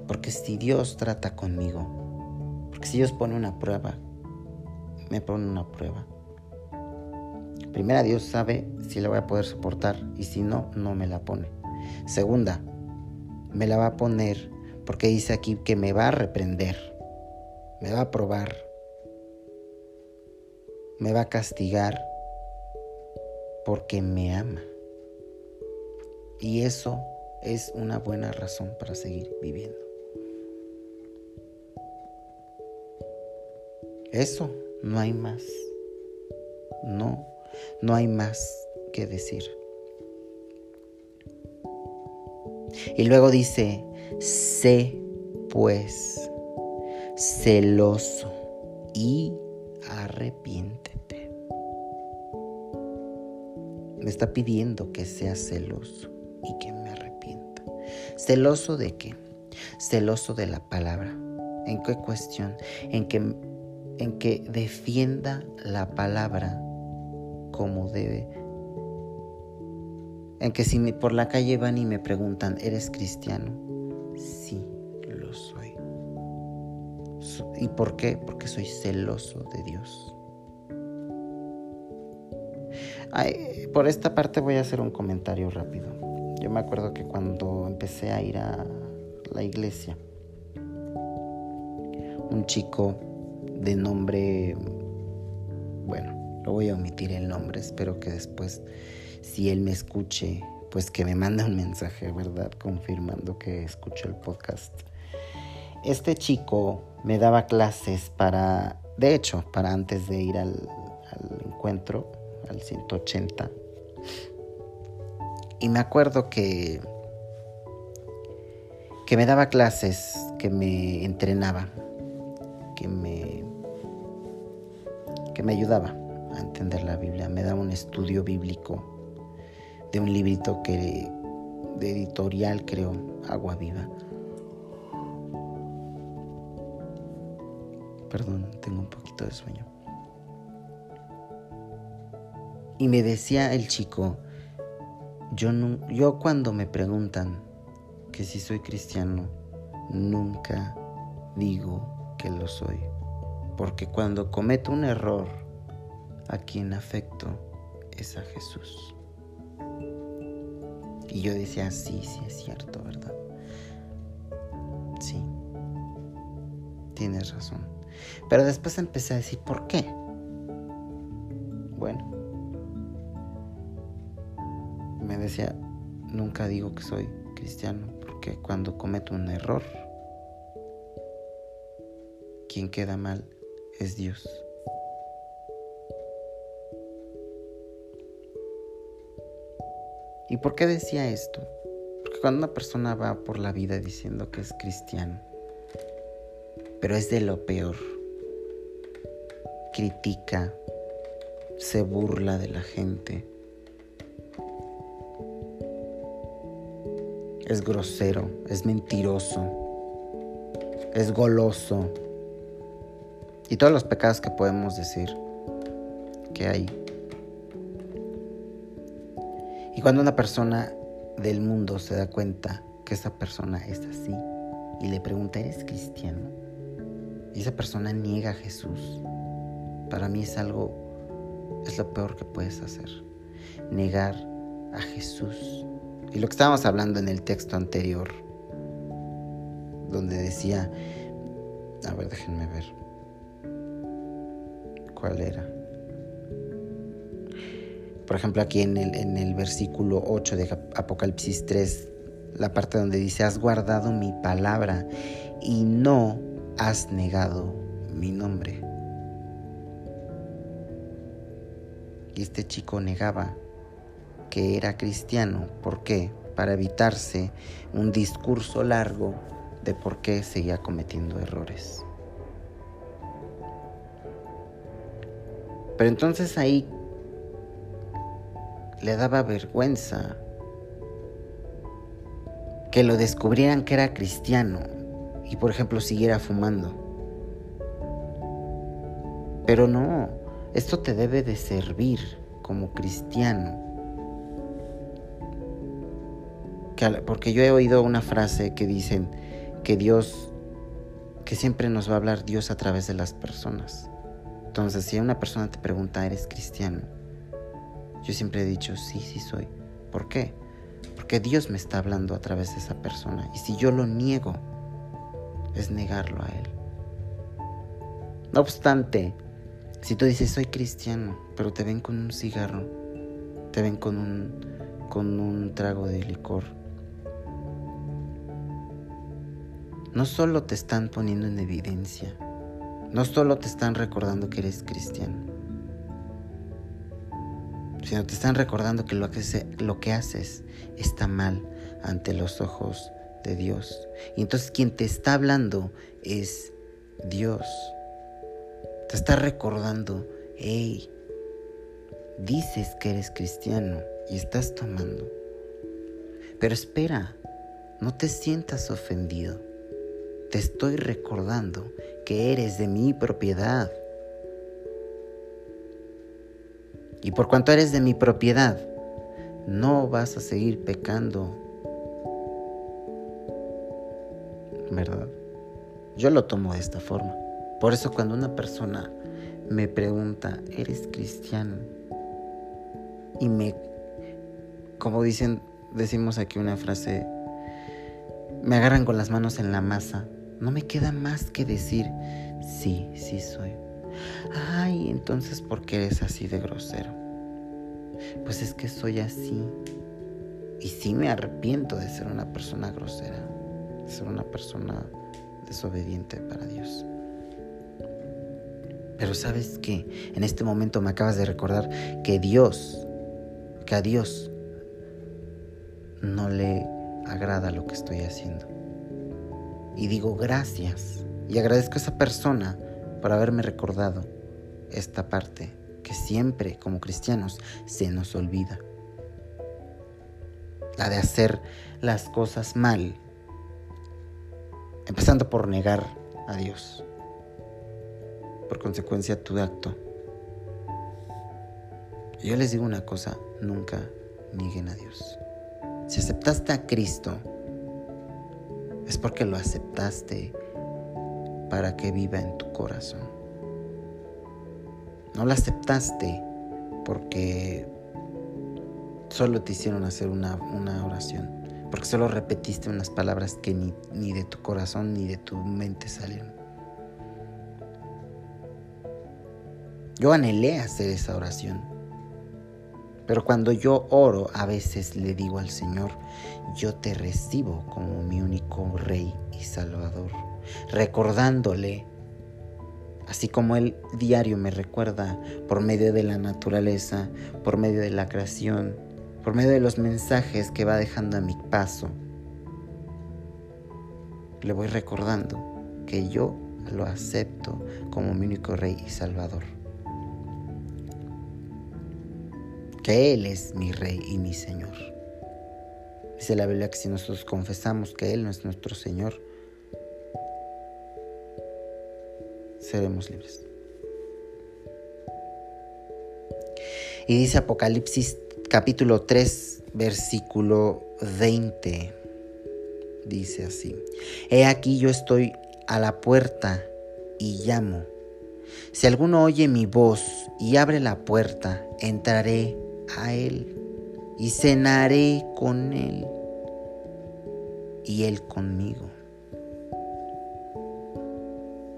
Porque si Dios trata conmigo, porque si Dios pone una prueba, me pone una prueba, Primera, Dios sabe si la voy a poder soportar y si no, no me la pone. Segunda, me la va a poner porque dice aquí que me va a reprender, me va a probar, me va a castigar porque me ama. Y eso es una buena razón para seguir viviendo. Eso, no hay más. No no hay más que decir. Y luego dice, sé pues celoso y arrepiéntete. Me está pidiendo que sea celoso y que me arrepienta. ¿Celoso de qué? Celoso de la palabra. ¿En qué cuestión? En que, en que defienda la palabra como debe. En que si por la calle van y me preguntan, ¿eres cristiano? Sí, lo soy. ¿Y por qué? Porque soy celoso de Dios. por esta parte voy a hacer un comentario rápido. Yo me acuerdo que cuando empecé a ir a la iglesia, un chico de nombre, bueno, lo voy a omitir el nombre, espero que después, si él me escuche, pues que me mande un mensaje, ¿verdad? Confirmando que escucho el podcast. Este chico me daba clases para, de hecho, para antes de ir al, al encuentro, al 180. Y me acuerdo que, que me daba clases, que me entrenaba, que me, que me ayudaba a entender la Biblia. Me daba un estudio bíblico de un librito que, de editorial, creo, Agua Viva. Perdón, tengo un poquito de sueño. Y me decía el chico, yo, yo cuando me preguntan que si soy cristiano, nunca digo que lo soy. Porque cuando cometo un error, a quien afecto es a Jesús. Y yo decía, sí, sí es cierto, ¿verdad? Sí, tienes razón. Pero después empecé a decir, ¿por qué? Bueno, me decía, nunca digo que soy cristiano, porque cuando cometo un error, quien queda mal es Dios. ¿Y por qué decía esto? Porque cuando una persona va por la vida diciendo que es cristiano, pero es de lo peor, critica, se burla de la gente, es grosero, es mentiroso, es goloso y todos los pecados que podemos decir que hay y cuando una persona del mundo se da cuenta que esa persona es así y le pregunta, ¿eres cristiano? Y esa persona niega a Jesús. Para mí es algo, es lo peor que puedes hacer. Negar a Jesús. Y lo que estábamos hablando en el texto anterior, donde decía, a ver, déjenme ver, ¿cuál era? Por ejemplo, aquí en el, en el versículo 8 de Apocalipsis 3, la parte donde dice, has guardado mi palabra y no has negado mi nombre. Y este chico negaba que era cristiano. ¿Por qué? Para evitarse un discurso largo de por qué seguía cometiendo errores. Pero entonces ahí le daba vergüenza que lo descubrieran que era cristiano y por ejemplo siguiera fumando. Pero no, esto te debe de servir como cristiano. Porque yo he oído una frase que dicen que Dios, que siempre nos va a hablar Dios a través de las personas. Entonces, si una persona te pregunta, ¿eres cristiano? Yo siempre he dicho, sí, sí soy. ¿Por qué? Porque Dios me está hablando a través de esa persona. Y si yo lo niego, es negarlo a Él. No obstante, si tú dices, soy cristiano, pero te ven con un cigarro, te ven con un, con un trago de licor, no solo te están poniendo en evidencia, no solo te están recordando que eres cristiano, sino te están recordando que lo que, lo que haces está mal ante los ojos de Dios. Y entonces quien te está hablando es Dios. Te está recordando, hey, dices que eres cristiano y estás tomando. Pero espera, no te sientas ofendido. Te estoy recordando que eres de mi propiedad. Y por cuanto eres de mi propiedad, no vas a seguir pecando. ¿Verdad? Yo lo tomo de esta forma. Por eso cuando una persona me pregunta, ¿eres cristiano? Y me, como dicen, decimos aquí una frase, me agarran con las manos en la masa, no me queda más que decir, sí, sí soy. Ay, entonces, ¿por qué eres así de grosero? Pues es que soy así. Y sí me arrepiento de ser una persona grosera, de ser una persona desobediente para Dios. Pero sabes que en este momento me acabas de recordar que Dios, que a Dios no le agrada lo que estoy haciendo. Y digo gracias y agradezco a esa persona por haberme recordado esta parte que siempre como cristianos se nos olvida. La de hacer las cosas mal, empezando por negar a Dios. Por consecuencia, tu acto. Yo les digo una cosa, nunca nieguen a Dios. Si aceptaste a Cristo, es porque lo aceptaste para que viva en tu corazón. No lo aceptaste porque solo te hicieron hacer una, oración, porque solo repetiste unas palabras que ni, ni de tu corazón ni de tu mente salieron. Yo anhelé hacer esa oración, pero cuando yo oro, a veces le digo al Señor, yo te recibo como mi único Rey y Salvador, recordándole, así como Él diario me recuerda por medio de la naturaleza, por medio de la creación, por medio de los mensajes que va dejando a mi paso. Le voy recordando que yo lo acepto como mi único Rey y Salvador. Que Él es mi Rey y mi Señor. Dice la Biblia que si nosotros confesamos que Él no es nuestro Señor, seremos libres. Y dice Apocalipsis capítulo 3, versículo 20. Dice así, He aquí yo estoy a la puerta y llamo. Si alguno oye mi voz y abre la puerta, entraré a Él y cenaré con Él y Él conmigo.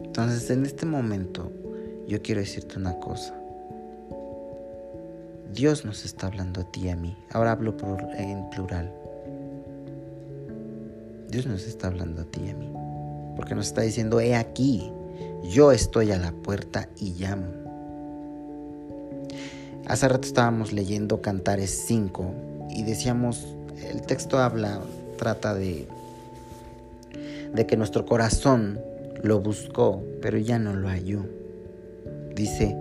Entonces en este momento yo quiero decirte una cosa. Dios nos está hablando a ti y a mí. Ahora hablo en plural. Dios nos está hablando a ti y a mí. Porque nos está diciendo, he aquí, yo estoy a la puerta y llamo. Hace rato estábamos leyendo Cantares 5 y decíamos, el texto habla, trata de, de que nuestro corazón lo buscó, pero ya no lo halló. Dice,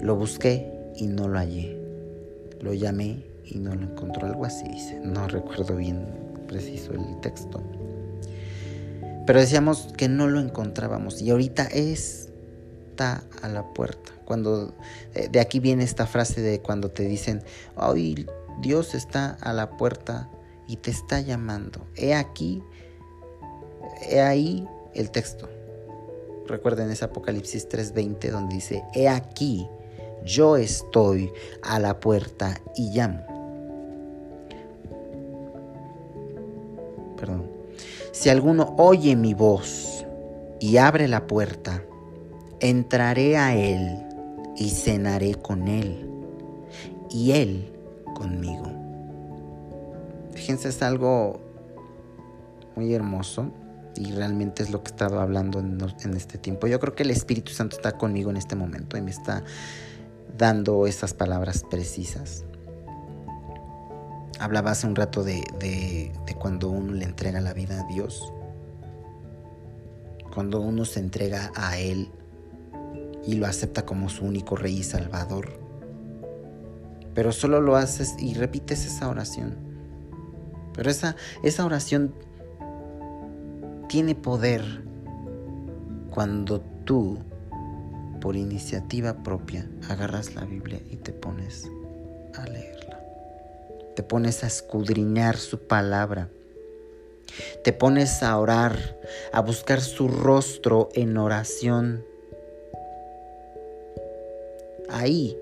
lo busqué y no lo hallé. Lo llamé y no lo encontró. Algo así dice. No recuerdo bien preciso el texto. Pero decíamos que no lo encontrábamos y ahorita está a la puerta. Cuando eh, de aquí viene esta frase de cuando te dicen, hoy Dios está a la puerta y te está llamando. He aquí, he ahí el texto. Recuerden ese Apocalipsis 3:20 donde dice, he aquí, yo estoy a la puerta y llamo. Perdón. Si alguno oye mi voz y abre la puerta, entraré a él y cenaré con Él y Él conmigo. Fíjense, es algo muy hermoso y realmente es lo que he estado hablando en, este tiempo. Yo creo que el Espíritu Santo está conmigo en este momento y me está dando esas palabras precisas. Hablaba hace un rato de, de cuando uno le entrega la vida a Dios, cuando uno se entrega a Él y lo acepta como su único rey y salvador. Pero solo lo haces y repites esa oración. Pero esa, esa oración tiene poder cuando tú, por iniciativa propia, agarras la Biblia y te pones a leerla. Te pones a escudriñar su palabra. Te pones a orar, a buscar su rostro en oración. Ahí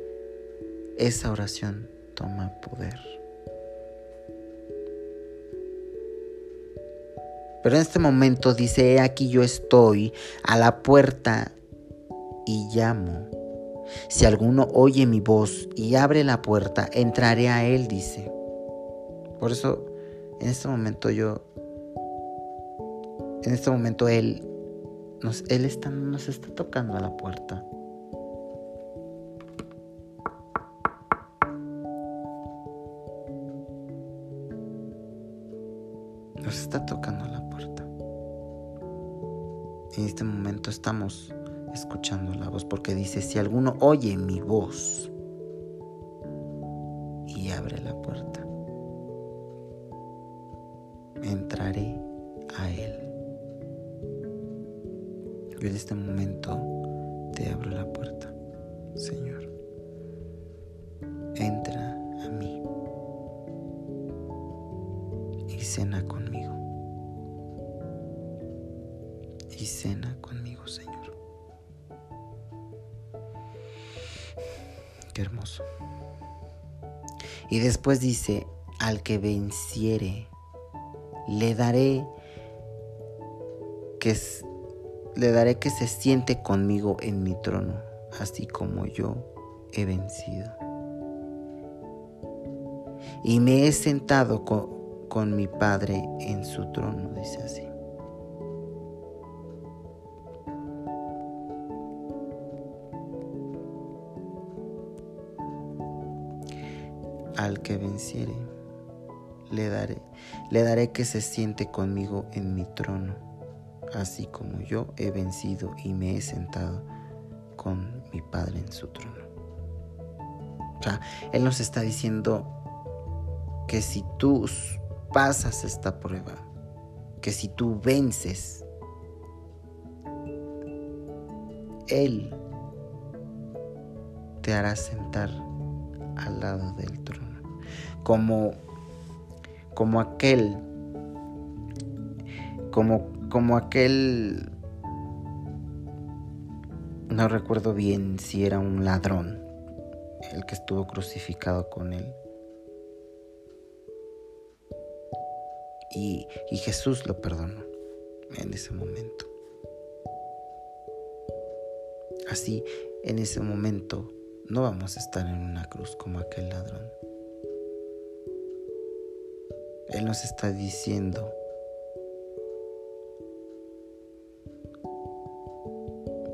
esa oración toma poder. Pero en este momento dice, aquí yo estoy a la puerta y llamo. Si alguno oye mi voz y abre la puerta, entraré a él, dice. Por eso, en este momento yo, en este momento él, nos, él está, nos está tocando a la puerta. Este momento estamos escuchando la voz porque dice, si alguno oye mi voz después dice, al que venciere, le daré que le daré que se siente conmigo en mi trono, así como yo he vencido. Y me he sentado con, con mi Padre en su trono, dice así. Que venciere, le daré, le daré que se siente conmigo en mi trono, así como yo he vencido y me he sentado con mi Padre en su trono. O sea, Él nos está diciendo que si tú pasas esta prueba, que si tú vences, Él te hará sentar al lado del trono como, como aquel, como, como aquel, no recuerdo bien si era un ladrón el que estuvo crucificado con él. Y, y Jesús lo perdonó en ese momento. Así, en ese momento, no vamos a estar en una cruz como aquel ladrón. Él nos está diciendo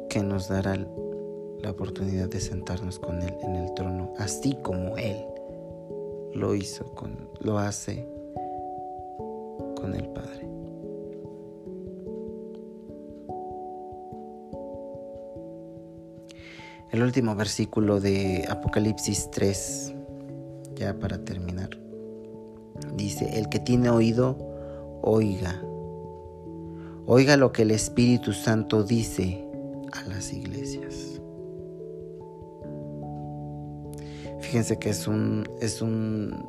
que nos dará la oportunidad de sentarnos con Él en el trono, así como Él lo hizo, con, lo hace con el Padre. El último versículo de Apocalipsis 3, ya para terminar. Dice, el que tiene oído, oiga. Oiga lo que el Espíritu Santo dice a las iglesias. Fíjense que es un es un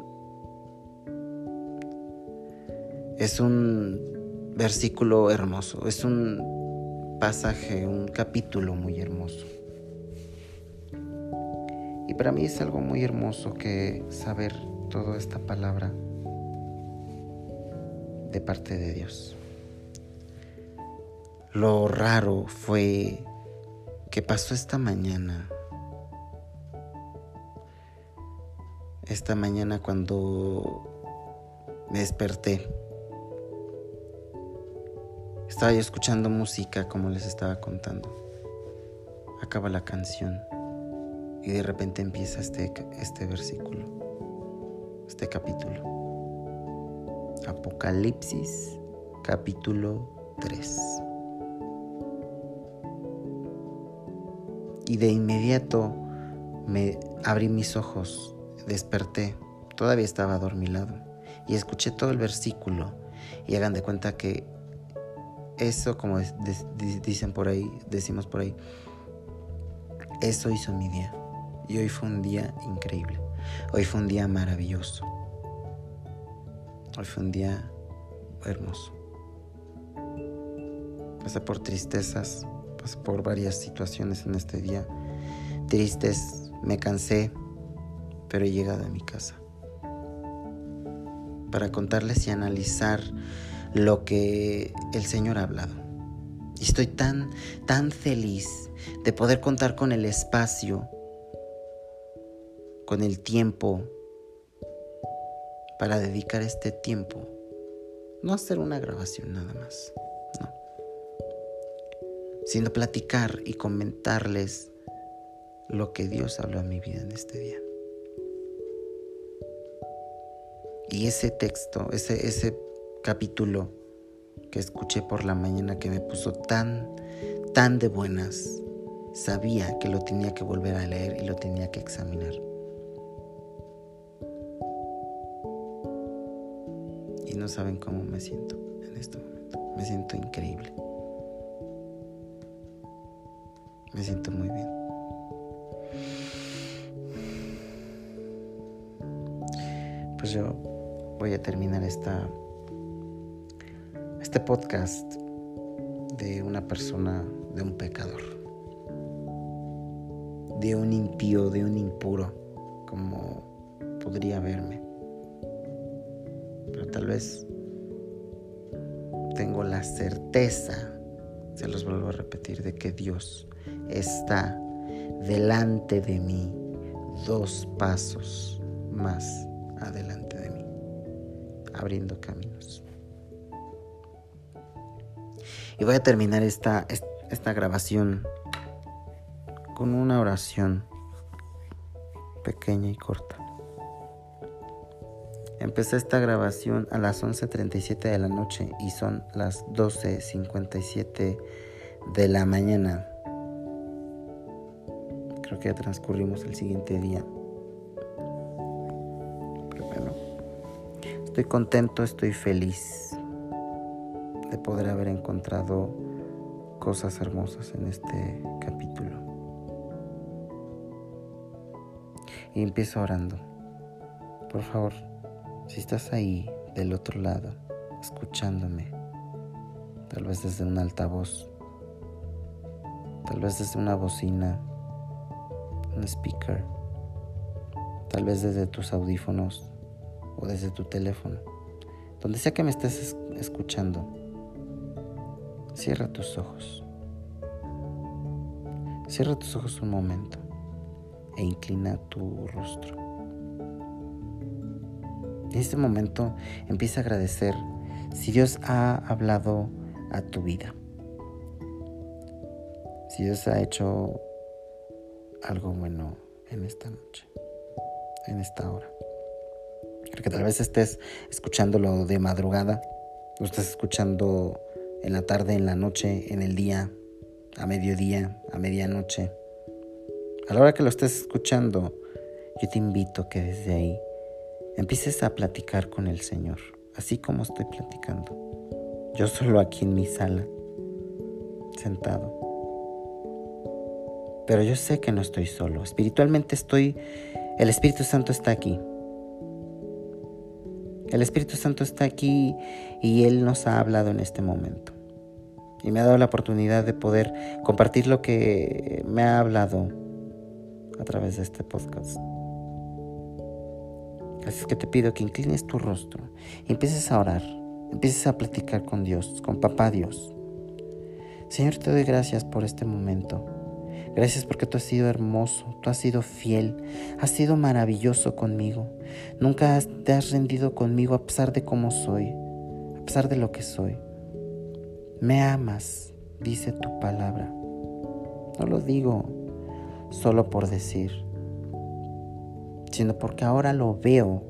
es un versículo hermoso, es un pasaje, un capítulo muy hermoso. Y para mí es algo muy hermoso que saber toda esta palabra de parte de Dios. Lo raro fue que pasó esta mañana. Esta mañana cuando me desperté. Estaba yo escuchando música como les estaba contando. Acaba la canción y de repente empieza este, este versículo, este capítulo. Apocalipsis capítulo 3. Y de inmediato me abrí mis ojos, desperté, todavía estaba adormilado y escuché todo el versículo y hagan de cuenta que eso, como dicen por ahí, decimos por ahí, eso hizo mi día. Y hoy fue un día increíble. Hoy fue un día maravilloso. Fue un día hermoso. Pasé por tristezas, pasé por varias situaciones en este día. Tristes, me cansé, pero he llegado a mi casa. Para contarles y analizar lo que el Señor ha hablado. Y estoy tan, tan feliz de poder contar con el espacio, con el tiempo, para dedicar este tiempo. No hacer una grabación nada más, no. Sino platicar y comentarles lo que Dios habló a mi vida en este día. Y ese texto, ese, ese capítulo que escuché por la mañana que me puso tan, tan de buenas, sabía que lo tenía que volver a leer y lo tenía que examinar. No saben cómo me siento en este momento. Me siento increíble. Me siento muy bien. Pues yo voy a terminar esta este podcast de una persona, de un pecador, de un impío, de un impuro, como podría verme. Tal vez tengo la certeza, se los vuelvo a repetir, de que Dios está delante de mí dos pasos más adelante de mí, abriendo caminos. Y voy a terminar esta, esta grabación con una oración pequeña y corta. Empecé esta grabación a las 11.37 de la noche y son las 12.57 de la mañana. Creo que ya transcurrimos el siguiente día. Pero bueno, estoy contento, estoy feliz de poder haber encontrado cosas hermosas en este capítulo. Y empiezo orando. Por favor, si estás ahí del otro lado, escuchándome, tal vez desde un altavoz, tal vez desde una bocina, un speaker, tal vez desde tus audífonos o desde tu teléfono, donde sea que me estés escuchando, Cierra tus ojos. Cierra tus ojos un momento e inclina tu rostro. En este momento empieza a agradecer si Dios ha hablado a tu vida. Si Dios ha hecho algo bueno en esta noche, en esta hora. Porque tal vez estés escuchándolo de madrugada, lo estás escuchando en la tarde, en la noche, en el día, a mediodía, a medianoche. A la hora que lo estés escuchando, yo te invito que desde ahí empieces a platicar con el Señor, así como estoy platicando. Yo solo aquí en mi sala, sentado. Pero yo sé que no estoy solo. Espiritualmente estoy, el Espíritu Santo está aquí. El Espíritu Santo está aquí y Él nos ha hablado en este momento. Y me ha dado la oportunidad de poder compartir lo que me ha hablado a través de este podcast. Así es que te pido que inclines tu rostro empieces a orar, empieces a platicar con Dios, con Papá Dios. Señor, te doy gracias por este momento. Gracias porque tú has sido hermoso, tú has sido fiel, has sido maravilloso conmigo. Nunca te has rendido conmigo a pesar de cómo soy, a pesar de lo que soy. Me amas, dice tu palabra. No lo digo solo por decir, sino porque ahora lo veo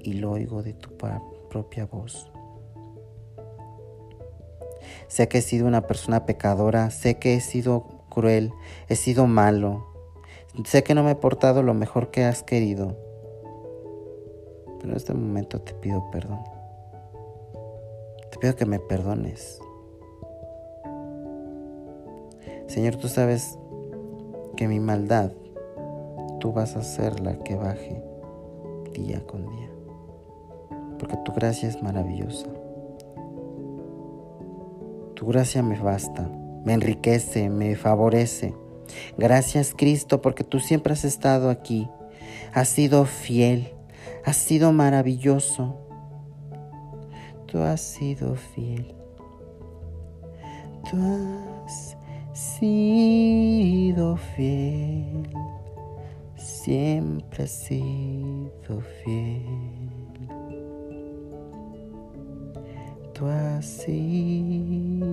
y lo oigo de tu propia voz. Sé que he sido una persona pecadora, sé que he sido cruel, he sido malo. Sé que no me he portado lo mejor que has querido. Pero en este momento te pido perdón. Te pido que me perdones. Señor, tú sabes que mi maldad, tú vas a ser la que baje día con día. Porque tu gracia es maravillosa. Tu gracia me basta, me enriquece, me favorece. Gracias Cristo porque tú siempre has estado aquí. Has sido fiel, has sido maravilloso. Tú has sido fiel. Tú has sido fiel. Siempre has sido fiel. Tú has sido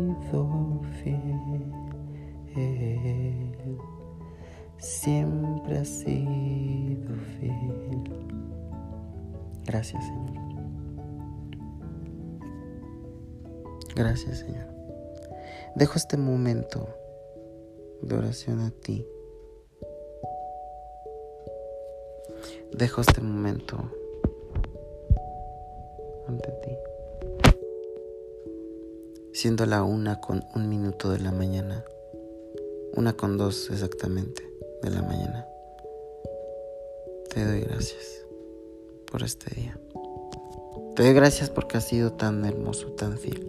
fiel. Siempre has sido fiel. Gracias, Señor. Gracias, Señor. Dejo este momento de oración a ti. Dejo este momento ante ti. Siendo la una con un minuto de la mañana. Una con dos exactamente de la mañana. Te doy gracias por este día. Te doy gracias porque has sido tan hermoso, tan fiel.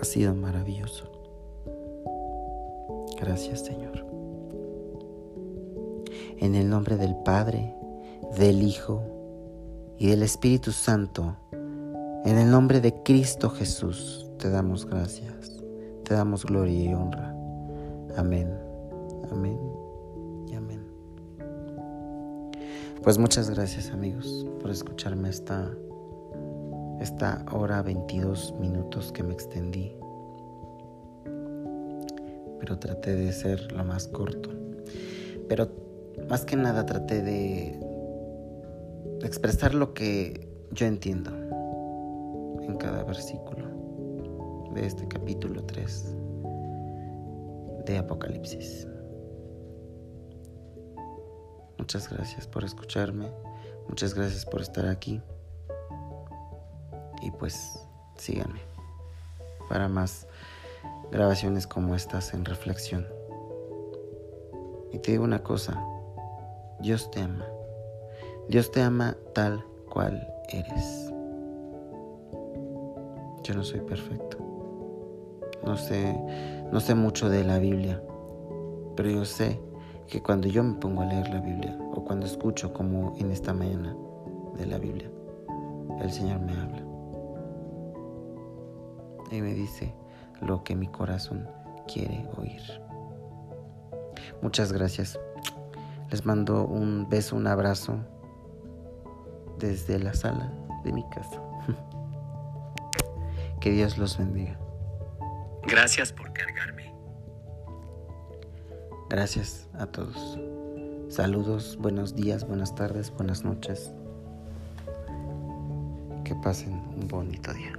Ha sido maravilloso. Gracias Señor. En el nombre del Padre, del Hijo y del Espíritu Santo, en el nombre de Cristo Jesús, te damos gracias, te damos gloria y honra. Amén, amén y amén. Pues muchas gracias amigos por escucharme esta, esta hora 22 minutos que me extendí. Pero traté de ser lo más corto. Pero más que nada traté de expresar lo que yo entiendo en cada versículo de este capítulo 3 de Apocalipsis. Muchas gracias por escucharme, muchas gracias por estar aquí y pues síganme para más grabaciones como estas en reflexión. Y te digo una cosa, Dios te ama, Dios te ama tal cual eres. Yo no soy perfecto. No sé, no sé mucho de la Biblia, pero yo sé que cuando yo me pongo a leer la Biblia o cuando escucho como en esta mañana de la Biblia, el Señor me habla y me dice lo que mi corazón quiere oír. Muchas gracias. Les mando un beso, un abrazo desde la sala de mi casa. Que Dios los bendiga. Gracias por cargarme. Gracias a todos. Saludos, buenos días, buenas tardes, buenas noches. Que pasen un bonito día.